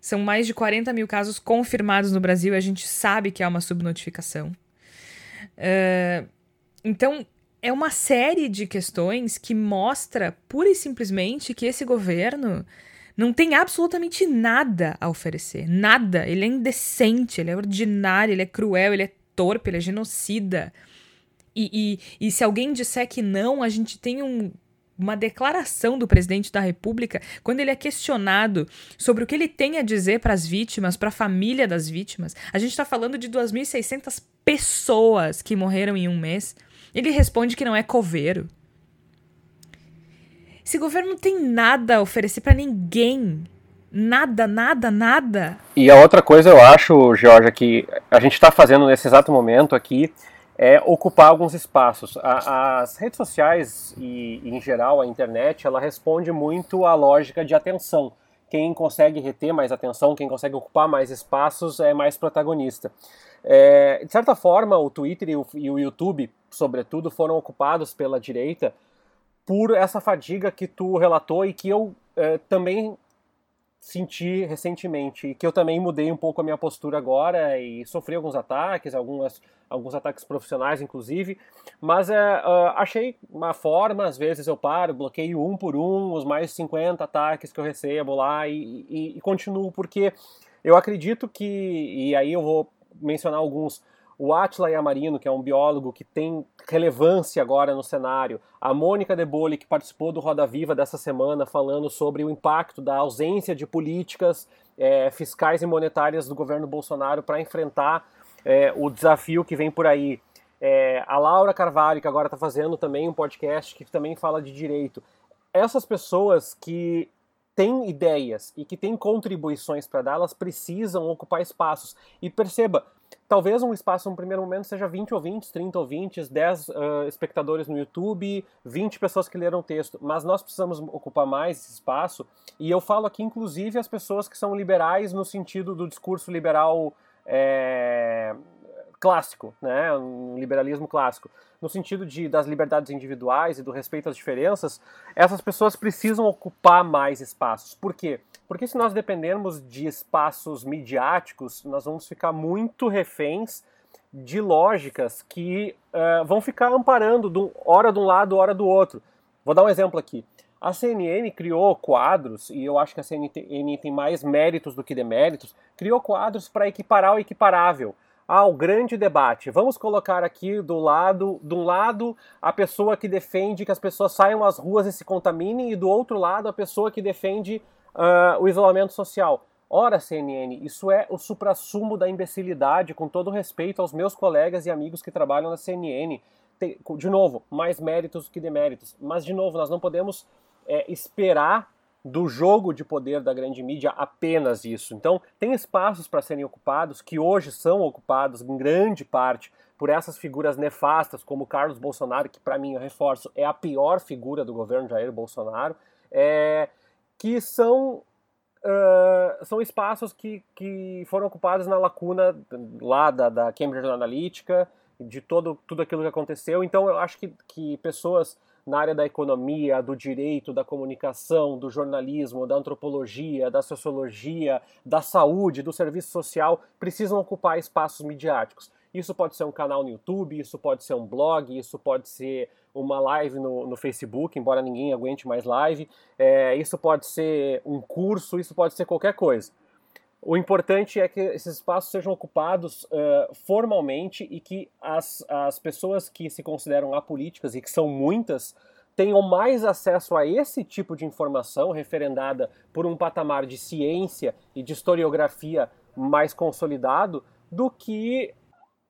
São mais de 40 mil casos confirmados no Brasil e a gente sabe que há uma subnotificação. Uh, então, é uma série de questões que mostra pura e simplesmente que esse governo não tem absolutamente nada a oferecer. Nada. Ele é indecente, ele é ordinário, ele é cruel, ele é torpe, ele é genocida. E, e, e se alguém disser que não, a gente tem um, uma declaração do presidente da República, quando ele é questionado sobre o que ele tem a dizer para as vítimas, para a família das vítimas. A gente está falando de 2.600 pessoas que morreram em um mês. Ele responde que não é coveiro. Esse governo não tem nada a oferecer para ninguém. Nada, nada, nada. E a outra coisa eu acho, Georgia, que a gente está fazendo nesse exato momento aqui ocupar alguns espaços. A, as redes sociais e, em geral, a internet, ela responde muito à lógica de atenção. Quem consegue reter mais atenção, quem consegue ocupar mais espaços é mais protagonista. É, de certa forma, o Twitter e o, e o YouTube, sobretudo, foram ocupados pela direita por essa fadiga que tu relatou e que eu é, também senti recentemente que eu também mudei um pouco a minha postura agora e sofri alguns ataques, algumas, alguns ataques profissionais inclusive, mas é, uh, achei uma forma, às vezes eu paro, bloqueio um por um os mais 50 ataques que eu recebo lá e, e, e continuo porque eu acredito que, e aí eu vou mencionar alguns, o Atila Yamarino, que é um biólogo que tem relevância agora no cenário. A Mônica De Bolle, que participou do Roda Viva dessa semana, falando sobre o impacto da ausência de políticas é, fiscais e monetárias do governo Bolsonaro para enfrentar é, o desafio que vem por aí. É, a Laura Carvalho, que agora está fazendo também um podcast que também fala de direito. Essas pessoas que têm ideias e que têm contribuições para dar, elas precisam ocupar espaços. E perceba, talvez um espaço no primeiro momento seja 20 ouvintes, 30 ouvintes, 10 uh, espectadores no YouTube, 20 pessoas que leram o texto, mas nós precisamos ocupar mais esse espaço, e eu falo aqui inclusive as pessoas que são liberais no sentido do discurso liberal é, clássico, né, um liberalismo clássico, no sentido de das liberdades individuais e do respeito às diferenças, essas pessoas precisam ocupar mais espaços. Por quê? Porque se nós dependermos de espaços midiáticos, nós vamos ficar muito reféns de lógicas que uh, vão ficar amparando do, hora de um lado, hora do outro. Vou dar um exemplo aqui. A CNN criou quadros, e eu acho que a CNN tem mais méritos do que deméritos, criou quadros para equiparar o equiparável ao grande debate. Vamos colocar aqui do lado, de um lado a pessoa que defende que as pessoas saiam às ruas e se contaminem e do outro lado a pessoa que defende uh, o isolamento social. Ora, CNN, isso é o suprassumo da imbecilidade, com todo respeito aos meus colegas e amigos que trabalham na CNN. De novo, mais méritos que deméritos. Mas, de novo, nós não podemos é, esperar do jogo de poder da grande mídia apenas isso. Então, tem espaços para serem ocupados que hoje são ocupados em grande parte por essas figuras nefastas, como Carlos Bolsonaro, que para mim, eu reforço, é a pior figura do governo Jair Bolsonaro, é, que são Uh, são espaços que, que foram ocupados na lacuna lá da, da Cambridge Analytica, de todo, tudo aquilo que aconteceu. Então, eu acho que, que pessoas na área da economia, do direito, da comunicação, do jornalismo, da antropologia, da sociologia, da saúde, do serviço social, precisam ocupar espaços midiáticos. Isso pode ser um canal no YouTube, isso pode ser um blog, isso pode ser uma live no, no Facebook, embora ninguém aguente mais live, é, isso pode ser um curso, isso pode ser qualquer coisa. O importante é que esses espaços sejam ocupados uh, formalmente e que as, as pessoas que se consideram apolíticas, e que são muitas, tenham mais acesso a esse tipo de informação referendada por um patamar de ciência e de historiografia mais consolidado do que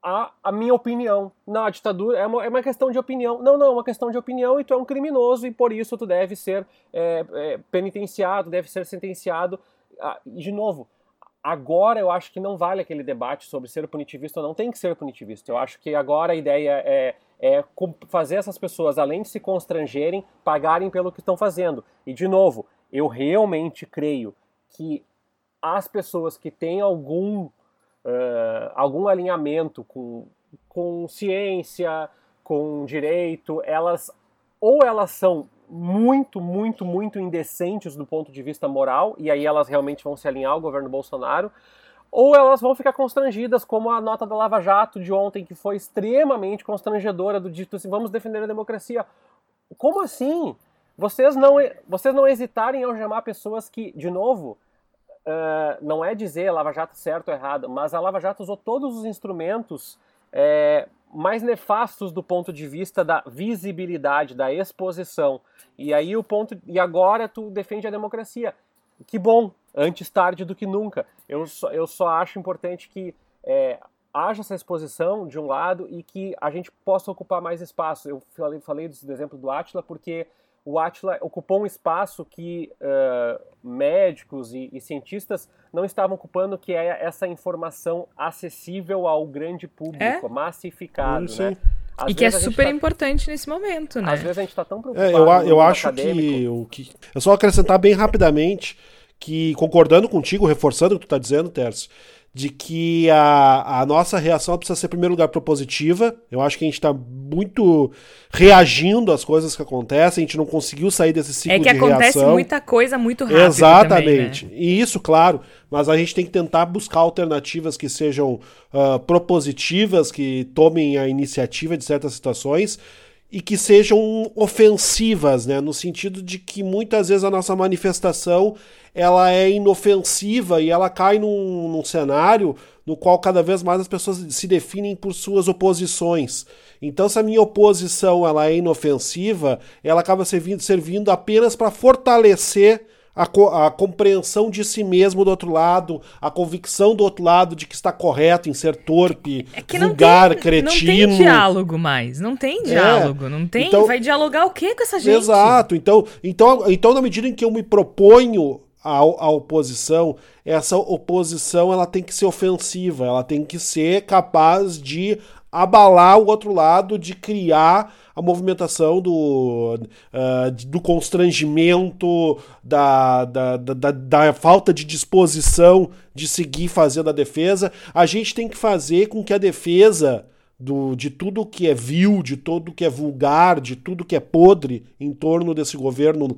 a, a minha opinião. Não, a ditadura é uma, é uma questão de opinião. Não, não, é uma questão de opinião e tu é um criminoso e por isso tu deve ser é, é, penitenciado, deve ser sentenciado. Ah, de novo, Agora eu acho que não vale aquele debate sobre ser punitivista ou não. Tem que ser punitivista. Eu acho que agora a ideia é, é fazer essas pessoas, além de se constrangerem, pagarem pelo que estão fazendo. E, de novo, eu realmente creio que as pessoas que têm algum, uh, algum alinhamento com, com ciência, com direito, elas ou elas são muito, muito, muito indecentes do ponto de vista moral, e aí elas realmente vão se alinhar ao governo Bolsonaro, ou elas vão ficar constrangidas, como a nota da Lava Jato de ontem, que foi extremamente constrangedora, do dito assim, vamos defender a democracia. Como assim? Vocês não, vocês não hesitarem em algemar pessoas que, de novo, uh, não é dizer Lava Jato certo ou errado, mas a Lava Jato usou todos os instrumentos é, mais nefastos do ponto de vista da visibilidade, da exposição. E aí o ponto e agora tu defende a democracia. Que bom, antes tarde do que nunca. Eu só, eu só acho importante que é, haja essa exposição de um lado e que a gente possa ocupar mais espaço. Eu falei, falei do exemplo do Atila porque o Atila ocupou um espaço que uh, médicos e, e, cientistas não estavam ocupando, que é essa informação acessível ao grande público, é? massificado, né? Às e que é super tá... importante nesse momento, né? Às vezes a gente está tão preocupado. É, eu, eu acho que o que. Eu só acrescentar bem rapidamente que, concordando contigo, reforçando o que tu está dizendo, Terço, de que a, a nossa reação precisa ser, em primeiro lugar, propositiva. Eu acho que a gente está muito reagindo às coisas que acontecem, a gente não conseguiu sair desse ciclo de reação. É que acontece reação. muita coisa muito rápido Exatamente. Também, né? E isso, claro, mas a gente tem que tentar buscar alternativas que sejam uh, propositivas, que tomem a iniciativa de certas situações e que sejam ofensivas, né? no sentido de que muitas vezes a nossa manifestação ela é inofensiva e ela cai num, num cenário no qual cada vez mais as pessoas se definem por suas oposições. Então, se a minha oposição ela é inofensiva, ela acaba servindo, servindo apenas para fortalecer a, co a, compreensão de si mesmo do outro lado, a convicção do outro lado de que está correto em ser torpe, é vulgar, tem, cretino. Não tem diálogo mais, não tem é. diálogo, é. não tem. Então, vai dialogar o que com essa gente? Exato. Então, então, então na medida em que eu me proponho a, a oposição, essa oposição ela tem que ser ofensiva, ela tem que ser capaz de abalar o outro lado, de criar a movimentação do, uh, do constrangimento, da, da, da, da, falta de disposição de seguir fazendo a defesa. A gente tem que fazer com que a defesa do, de tudo que é vil, de tudo que é vulgar, de tudo que é podre em torno desse governo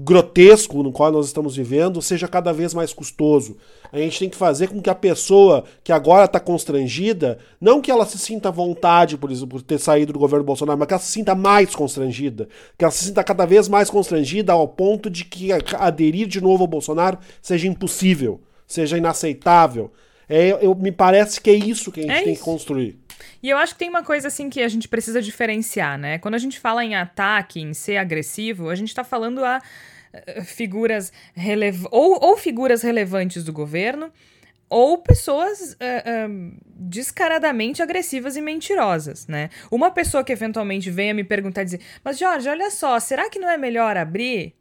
grotesco no qual nós estamos vivendo seja cada vez mais custoso. A gente tem que fazer com que a pessoa que agora está constrangida, não que ela se sinta à vontade por, isso, por ter saído do governo Bolsonaro, mas que ela se sinta mais constrangida. Que ela se sinta cada vez mais constrangida ao ponto de que aderir de novo ao Bolsonaro seja impossível, seja inaceitável. É, eu, me parece que é isso que a gente é tem que construir. E eu acho que tem uma coisa assim que a gente precisa diferenciar, né? Quando a gente fala em ataque, em ser agressivo, a gente está falando a figuras relevantes ou, ou figuras relevantes do governo ou pessoas uh, uh, descaradamente agressivas e mentirosas, né? Uma pessoa que eventualmente venha me perguntar e dizer, mas Jorge, olha só, será que não é melhor abrir?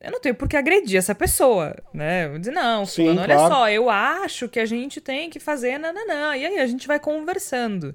Eu não tenho por que agredir essa pessoa, né? Eu dizer, não, Sim, fulano, claro. olha só, eu acho que a gente tem que fazer nananã. E aí a gente vai conversando.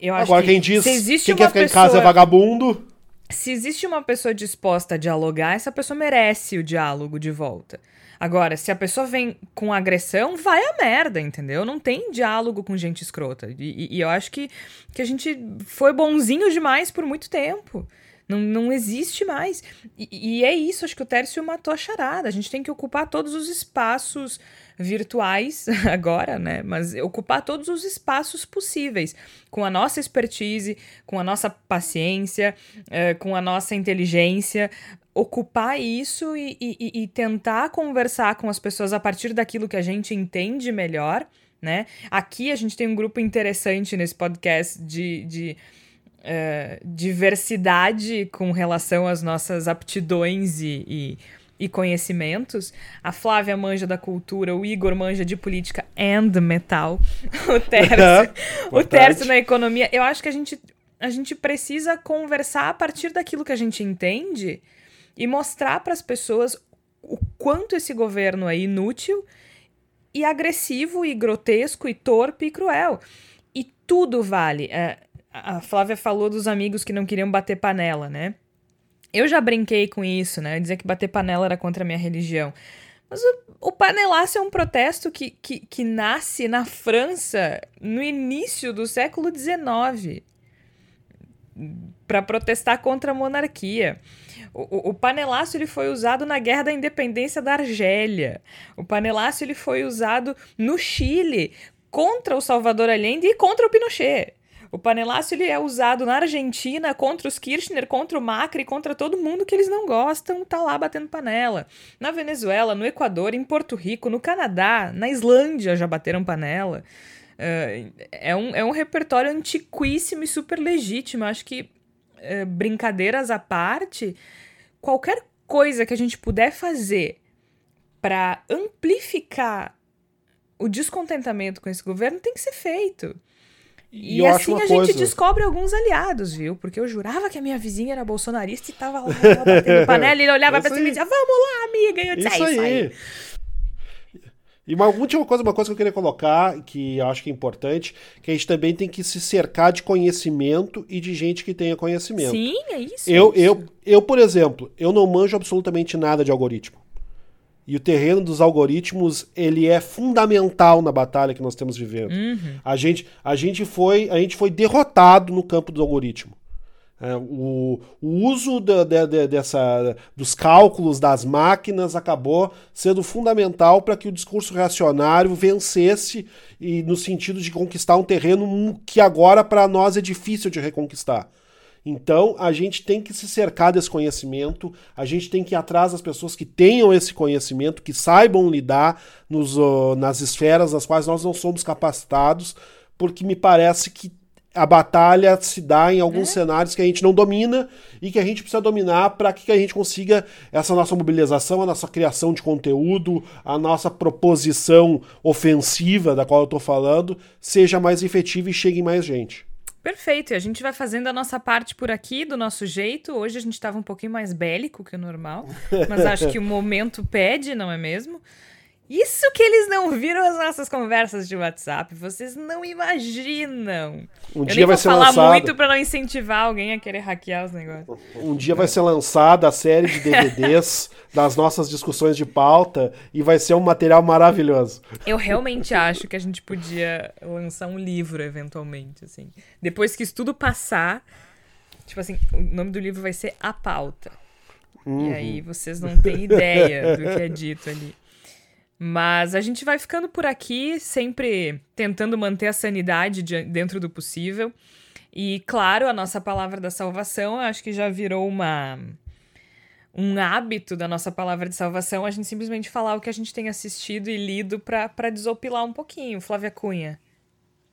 Eu acho Agora, que quem diz quem quer ficar pessoa... em casa é vagabundo. Se existe uma pessoa disposta a dialogar, essa pessoa merece o diálogo de volta. Agora, se a pessoa vem com agressão, vai a merda, entendeu? Não tem diálogo com gente escrota. E, e, e eu acho que, que a gente foi bonzinho demais por muito tempo. Não, não existe mais. E, e, é isso, acho que o Tércio matou a charada. A gente tem que ocupar todos os espaços virtuais agora, né? Mas ocupar todos os espaços possíveis, com a nossa expertise, com a nossa paciência, uh, com a nossa inteligência, ocupar isso e, e, e tentar conversar com as pessoas a partir daquilo que a gente entende melhor, né? Aqui a gente tem um grupo interessante nesse podcast de, de uh, diversidade com relação às nossas aptidões e, e, e, conhecimentos. A Flávia manja da cultura, o Igor manja de política and metal, o Tércio, o Tércio na economia. Eu acho que a gente, a gente precisa conversar a partir daquilo que a gente entende e mostrar para as pessoas o quanto esse governo é inútil e agressivo e grotesco e torpe e cruel. E tudo vale. É, a Flávia falou dos amigos que não queriam bater panela, né? Eu já brinquei com isso, né? Dizer que bater panela era contra a minha religião. Mas o, o panelaço é um protesto que, que, que nasce na França no início do século XIX para protestar contra a monarquia. O, o, panelaço ele foi usado na Guerra da Independência da Argélia. O panelaço ele foi usado no Chile contra o Salvador Allende e contra o Pinochet. O panelaço ele é usado na Argentina contra os Kirchner, contra o Macri, contra todo mundo que eles não gostam, tá lá batendo panela. Na Venezuela, no Equador, em Porto Rico, no Canadá, na Islândia já bateram panela. Uh, é, um, é um repertório antiquíssimo e super legítimo. Acho que, uh, brincadeiras à parte, qualquer coisa que a gente puder fazer para amplificar o descontentamento com esse governo tem que ser feito. E, e assim a coisa... gente descobre alguns aliados, viu? Porque eu jurava que a minha vizinha era bolsonarista e tava lá batendo panela e ele olhava pra cima e dizia, vamos lá, amiga. E eu disse, isso, é, isso aí. aí. E uma última coisa, uma coisa que eu queria colocar, que eu acho que é importante, que a gente também tem que se cercar de conhecimento e de gente que tenha conhecimento. Sim, é isso. Eu, é isso. eu, eu, por exemplo, eu não manjo absolutamente nada de algoritmo. E o terreno dos algoritmos, ele é fundamental na batalha que nós temos vivendo. Uhum. A, gente, a, gente foi, a gente foi derrotado no campo do algoritmo. É, o, o, uso de, dessa, dos cálculos das máquinas acabou sendo fundamental para que o discurso reacionário vencesse e no sentido de conquistar um terreno que agora para nós é difícil de reconquistar. Então, a gente tem que se cercar desse conhecimento, a gente tem que ir atrás das pessoas que tenham esse conhecimento, que saibam lidar nos, uh, nas esferas nas quais nós não somos capacitados, porque me parece que a batalha se dá em alguns é. cenários que a gente não domina e que a gente precisa dominar para que a gente consiga essa nossa mobilização, a nossa criação de conteúdo, a nossa proposição ofensiva da qual eu estou falando, seja mais efetiva e chegue mais gente. Perfeito, e a gente vai fazendo a nossa parte por aqui, do nosso jeito. Hoje a gente estava um pouquinho mais bélico que o normal, mas acho que o momento pede, não é mesmo? Isso que eles não viram as nossas conversas de WhatsApp, vocês não imaginam. Um Eu dia vai ser falar lançado... muito para não incentivar alguém a querer hackear os negócios. Um dia vai ser lançada a série de DVDs das nossas discussões de pauta e vai ser um material maravilhoso. Eu realmente acho que a gente podia lançar um livro eventualmente, assim. Depois que isso tudo passar, tipo assim, o nome do livro vai ser A Pauta. Uhum. E aí vocês não têm ideia do que é dito ali. Mas a gente vai ficando por aqui, sempre tentando manter a sanidade de, dentro do possível. E, claro, a nossa palavra da salvação, acho que já virou uma um hábito da nossa palavra de salvação, a gente simplesmente falar o que a gente tem assistido e lido para desopilar um pouquinho. Flávia Cunha.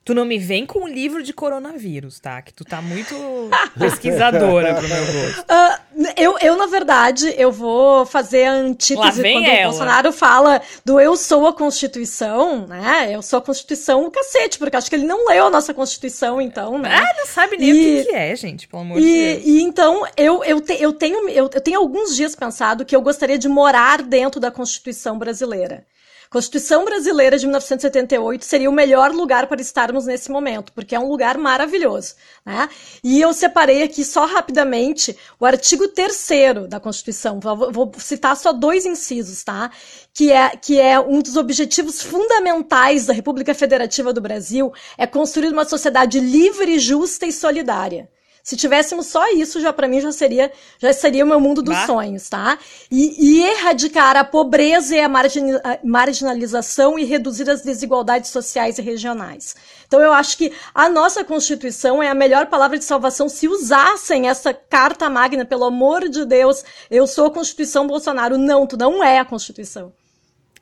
Tu não me vem com um livro de coronavírus, tá? Que tu tá muito pesquisadora pro meu gosto. Uh, eu, eu, na verdade, eu vou fazer a antítese quando ela. o Bolsonaro fala do eu sou a Constituição, né? Eu sou a Constituição o cacete, porque acho que ele não leu a nossa Constituição, então, né? Ah, não sabe nem e, o que, que, é, gente, pelo amor e, de Deus. E então, eu, eu, te, eu, tenho, eu, eu tenho alguns dias pensado que eu gostaria de morar dentro da Constituição brasileira. Constituição Brasileira de 1978 seria o melhor lugar para estarmos nesse momento, porque é um lugar maravilhoso. Né? E eu separei aqui só rapidamente o artigo 3 da Constituição. Vou citar só dois incisos, tá? Que é, que é um dos objetivos fundamentais da República Federativa do Brasil, é construir uma sociedade livre, justa e solidária. Se tivéssemos só isso, já para mim já seria já seria o meu mundo dos bah. sonhos, tá? E, e, erradicar a pobreza e a, a marginalização e reduzir as desigualdades sociais e regionais. Então eu acho que a nossa Constituição é a melhor palavra de salvação se usassem essa carta magna, pelo amor de Deus, eu sou a Constituição Bolsonaro. Não, tu não é a Constituição.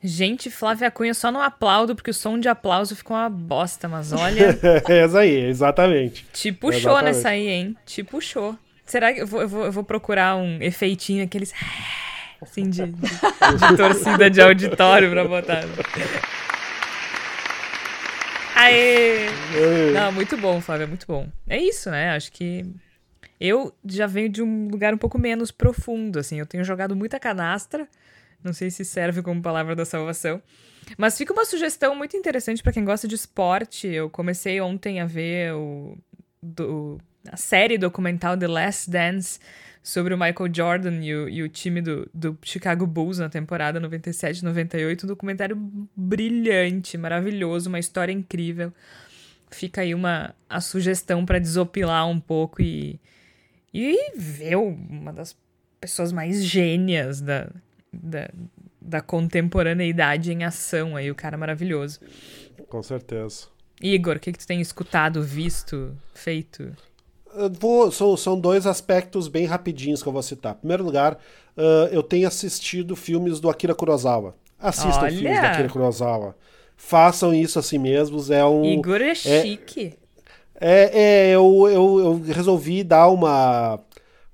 Gente, Flávia Cunha só não aplaudo porque o som de aplauso ficou uma bosta, mas olha. é essa aí, exatamente. Te puxou exatamente. nessa aí, hein? Te puxou. Será que eu vou, eu vou, eu vou procurar um efeitinho, aqueles. Assim, de, de, de torcida de auditório pra botar. Aê! Não, muito bom, Flávia, muito bom. É isso, né? Acho que eu já venho de um lugar um pouco menos profundo, assim. Eu tenho jogado muita canastra não sei se serve como palavra da salvação. Mas fica uma sugestão muito interessante para quem gosta de esporte. Eu comecei ontem a ver o, do, a série documental The Last Dance sobre o Michael Jordan e o, e o time do, do Chicago Bulls na temporada 97-98. Um documentário brilhante, maravilhoso, uma história incrível. Fica aí uma a sugestão para desopilar um pouco e, e ver uma das pessoas mais gênias da, da, da contemporaneidade em ação aí, o cara maravilhoso. Com certeza. Igor, o que, que tu tem escutado, visto, feito? Vou, são, são dois aspectos bem rapidinhos que eu vou citar. Em primeiro lugar, uh, eu tenho assistido filmes do Akira Kurosawa. Assistam Olha. filmes do Akira Kurosawa. Façam isso assim mesmos. É um, Igor é, é chique. É, é eu, eu, eu resolvi dar uma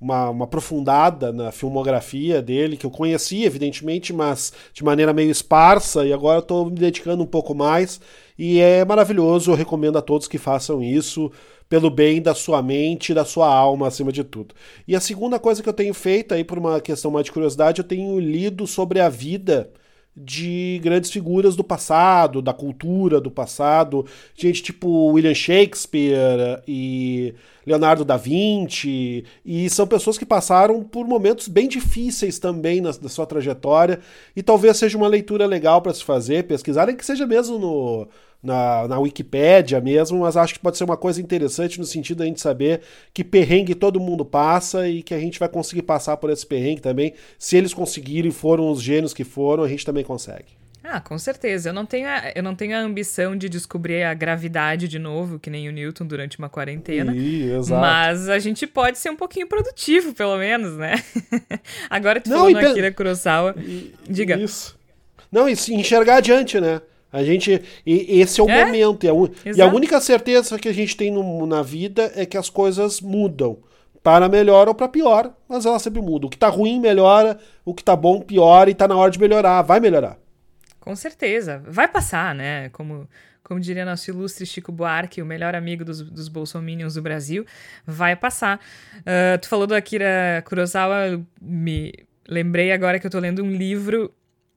uma, uma aprofundada na filmografia dele, que eu conhecia, evidentemente, mas de maneira meio esparsa, e agora estou me dedicando um pouco mais. E é maravilhoso, eu recomendo a todos que façam isso pelo bem da sua mente e da sua alma, acima de tudo. E a segunda coisa que eu tenho feito, aí por uma questão mais de curiosidade, eu tenho lido sobre a vida de grandes figuras do passado, da cultura do passado, gente tipo William Shakespeare e Leonardo da Vinci, e são pessoas que passaram por momentos bem difíceis também na, na sua trajetória, e talvez seja uma leitura legal para se fazer, pesquisar, nem que seja mesmo no na, na Wikipédia mesmo, mas acho que pode ser uma coisa interessante no sentido da gente saber que perrengue todo mundo passa e que a gente vai conseguir passar por esse perrengue também. Se eles conseguirem, foram os gênios que foram, a gente também consegue. Ah, com certeza. Eu não tenho a, eu não tenho a ambição de descobrir a gravidade de novo, que nem o Newton durante uma quarentena. Ih, exato. Mas a gente pode ser um pouquinho produtivo, pelo menos, né? Agora tu não, falou no pe... Akira Kurosawa. E, Diga. Isso. Não, e enxergar adiante, né? A gente. E, esse é o é? momento. E a, e a, única certeza que a gente tem no, na vida é que as coisas mudam. Para melhor ou para pior, mas elas sempre mudam. O que tá ruim melhora, o que tá bom piora e tá na hora de melhorar. Vai melhorar. Com certeza. Vai passar, né? Como, como diria nosso ilustre Chico Buarque, o melhor amigo dos, dos bolsominions do Brasil, vai passar. Uh, tu falou do Akira Kurosawa, me lembrei agora que eu tô lendo um livro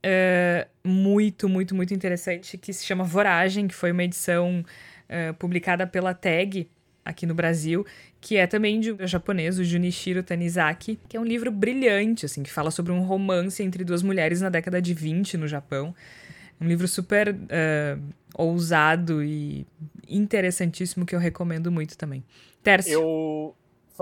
uh, muito, muito, muito interessante que se chama Voragem, que foi uma edição uh, publicada pela TAG aqui no Brasil, que é também de um japonês, o Junichiro Tanizaki, que é um livro brilhante, assim, que fala sobre um romance entre duas mulheres na década de 20 no Japão. Um livro super uh, ousado e interessantíssimo que eu recomendo muito também. Tércio. Eu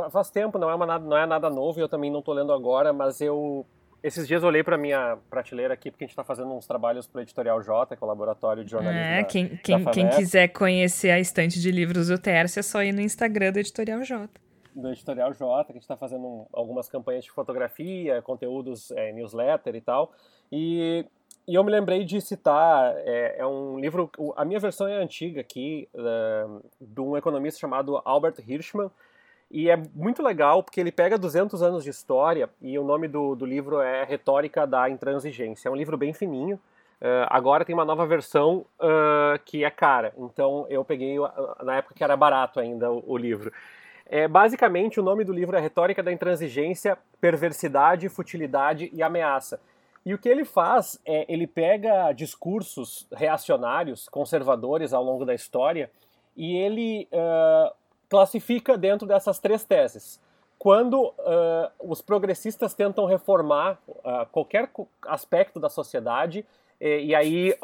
faz tempo, não é, uma, não é nada novo, eu também não estou lendo agora, mas eu esses dias eu olhei para minha prateleira aqui, porque a gente está fazendo uns trabalhos para o Editorial J, que é o laboratório de jornalismo. É, da, quem, quem, quem, quiser conhecer a estante de livros do Tércio é só ir no Instagram do Editorial J. Do Editorial J, que a gente está fazendo um, algumas campanhas de fotografia, conteúdos, é, newsletter e tal. E, e eu me lembrei de citar, é, é um livro, a minha versão é antiga aqui, é, de um economista chamado Albert Hirschman, e é muito legal porque ele pega 200 anos de história e o nome do, do livro é Retórica da Intransigência. É um livro bem fininho. Uh, agora tem uma nova versão uh, que é cara. Então eu peguei na época que era barato ainda o, o livro. É, basicamente, o nome do livro é Retórica da Intransigência, Perversidade, Futilidade e Ameaça. E o que ele faz é ele pega discursos reacionários, conservadores ao longo da história, e ele uh, classifica dentro dessas três teses. Quando uh, os progressistas tentam reformar uh, qualquer aspecto da sociedade, e, e aí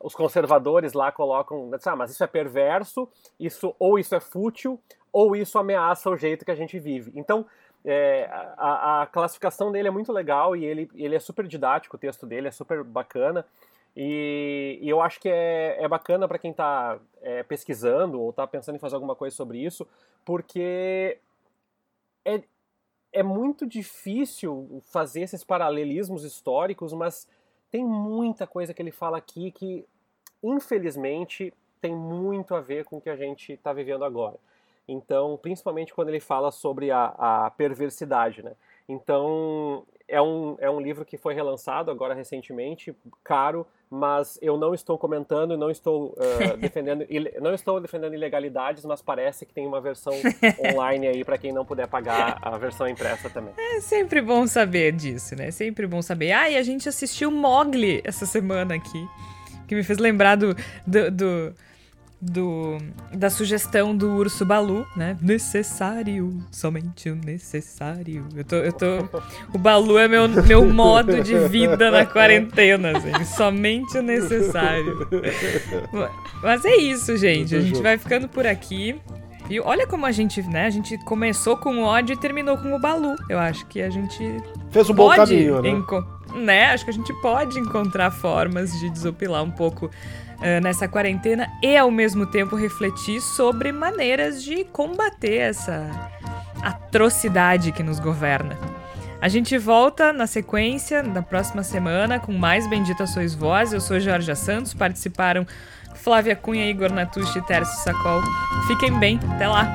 os conservadores lá colocam, ah, mas isso é perverso, isso ou isso é fútil, ou isso ameaça o jeito que a gente vive. Então, é, a, a, classificação dele é muito legal e ele, ele é super didático, o texto dele é super bacana. E, e eu acho que é, é bacana para quem está é, pesquisando ou está pensando em fazer alguma coisa sobre isso, porque é, é muito difícil fazer esses paralelismos históricos, mas tem muita coisa que ele fala aqui que, infelizmente, tem muito a ver com o que a gente está vivendo agora. Então, principalmente quando ele fala sobre a, a perversidade, né? Então, é um, é um livro que foi relançado agora recentemente, caro, mas eu não estou comentando e não estou uh, defendendo não estou defendendo ilegalidades, mas parece que tem uma versão online aí para quem não puder pagar a versão impressa também. É sempre bom saber disso, né? Sempre bom saber. Ah, e a gente assistiu Mogli essa semana aqui, que me fez lembrar do, do, do do, da sugestão do urso Balu, né? Necessário, somente o necessário. Eu tô, eu tô, o Balu é meu, meu modo de vida na quarentena, assim, somente o necessário. Mas é isso, gente. A gente vai ficando por aqui. E olha como a gente, né? A gente começou com o ódio e terminou com o Balu. Eu acho que a gente fez um bom caminho, né? né? Acho que a gente pode encontrar formas de desopilar um pouco nessa quarentena e ao mesmo tempo refletir sobre maneiras de combater essa atrocidade que nos governa. A gente volta na sequência da próxima semana com mais Bendita Sois Vós. Eu sou Jorge Santos, participaram Flávia Cunha, Igor Natucci e Sacol. Fiquem bem, até lá!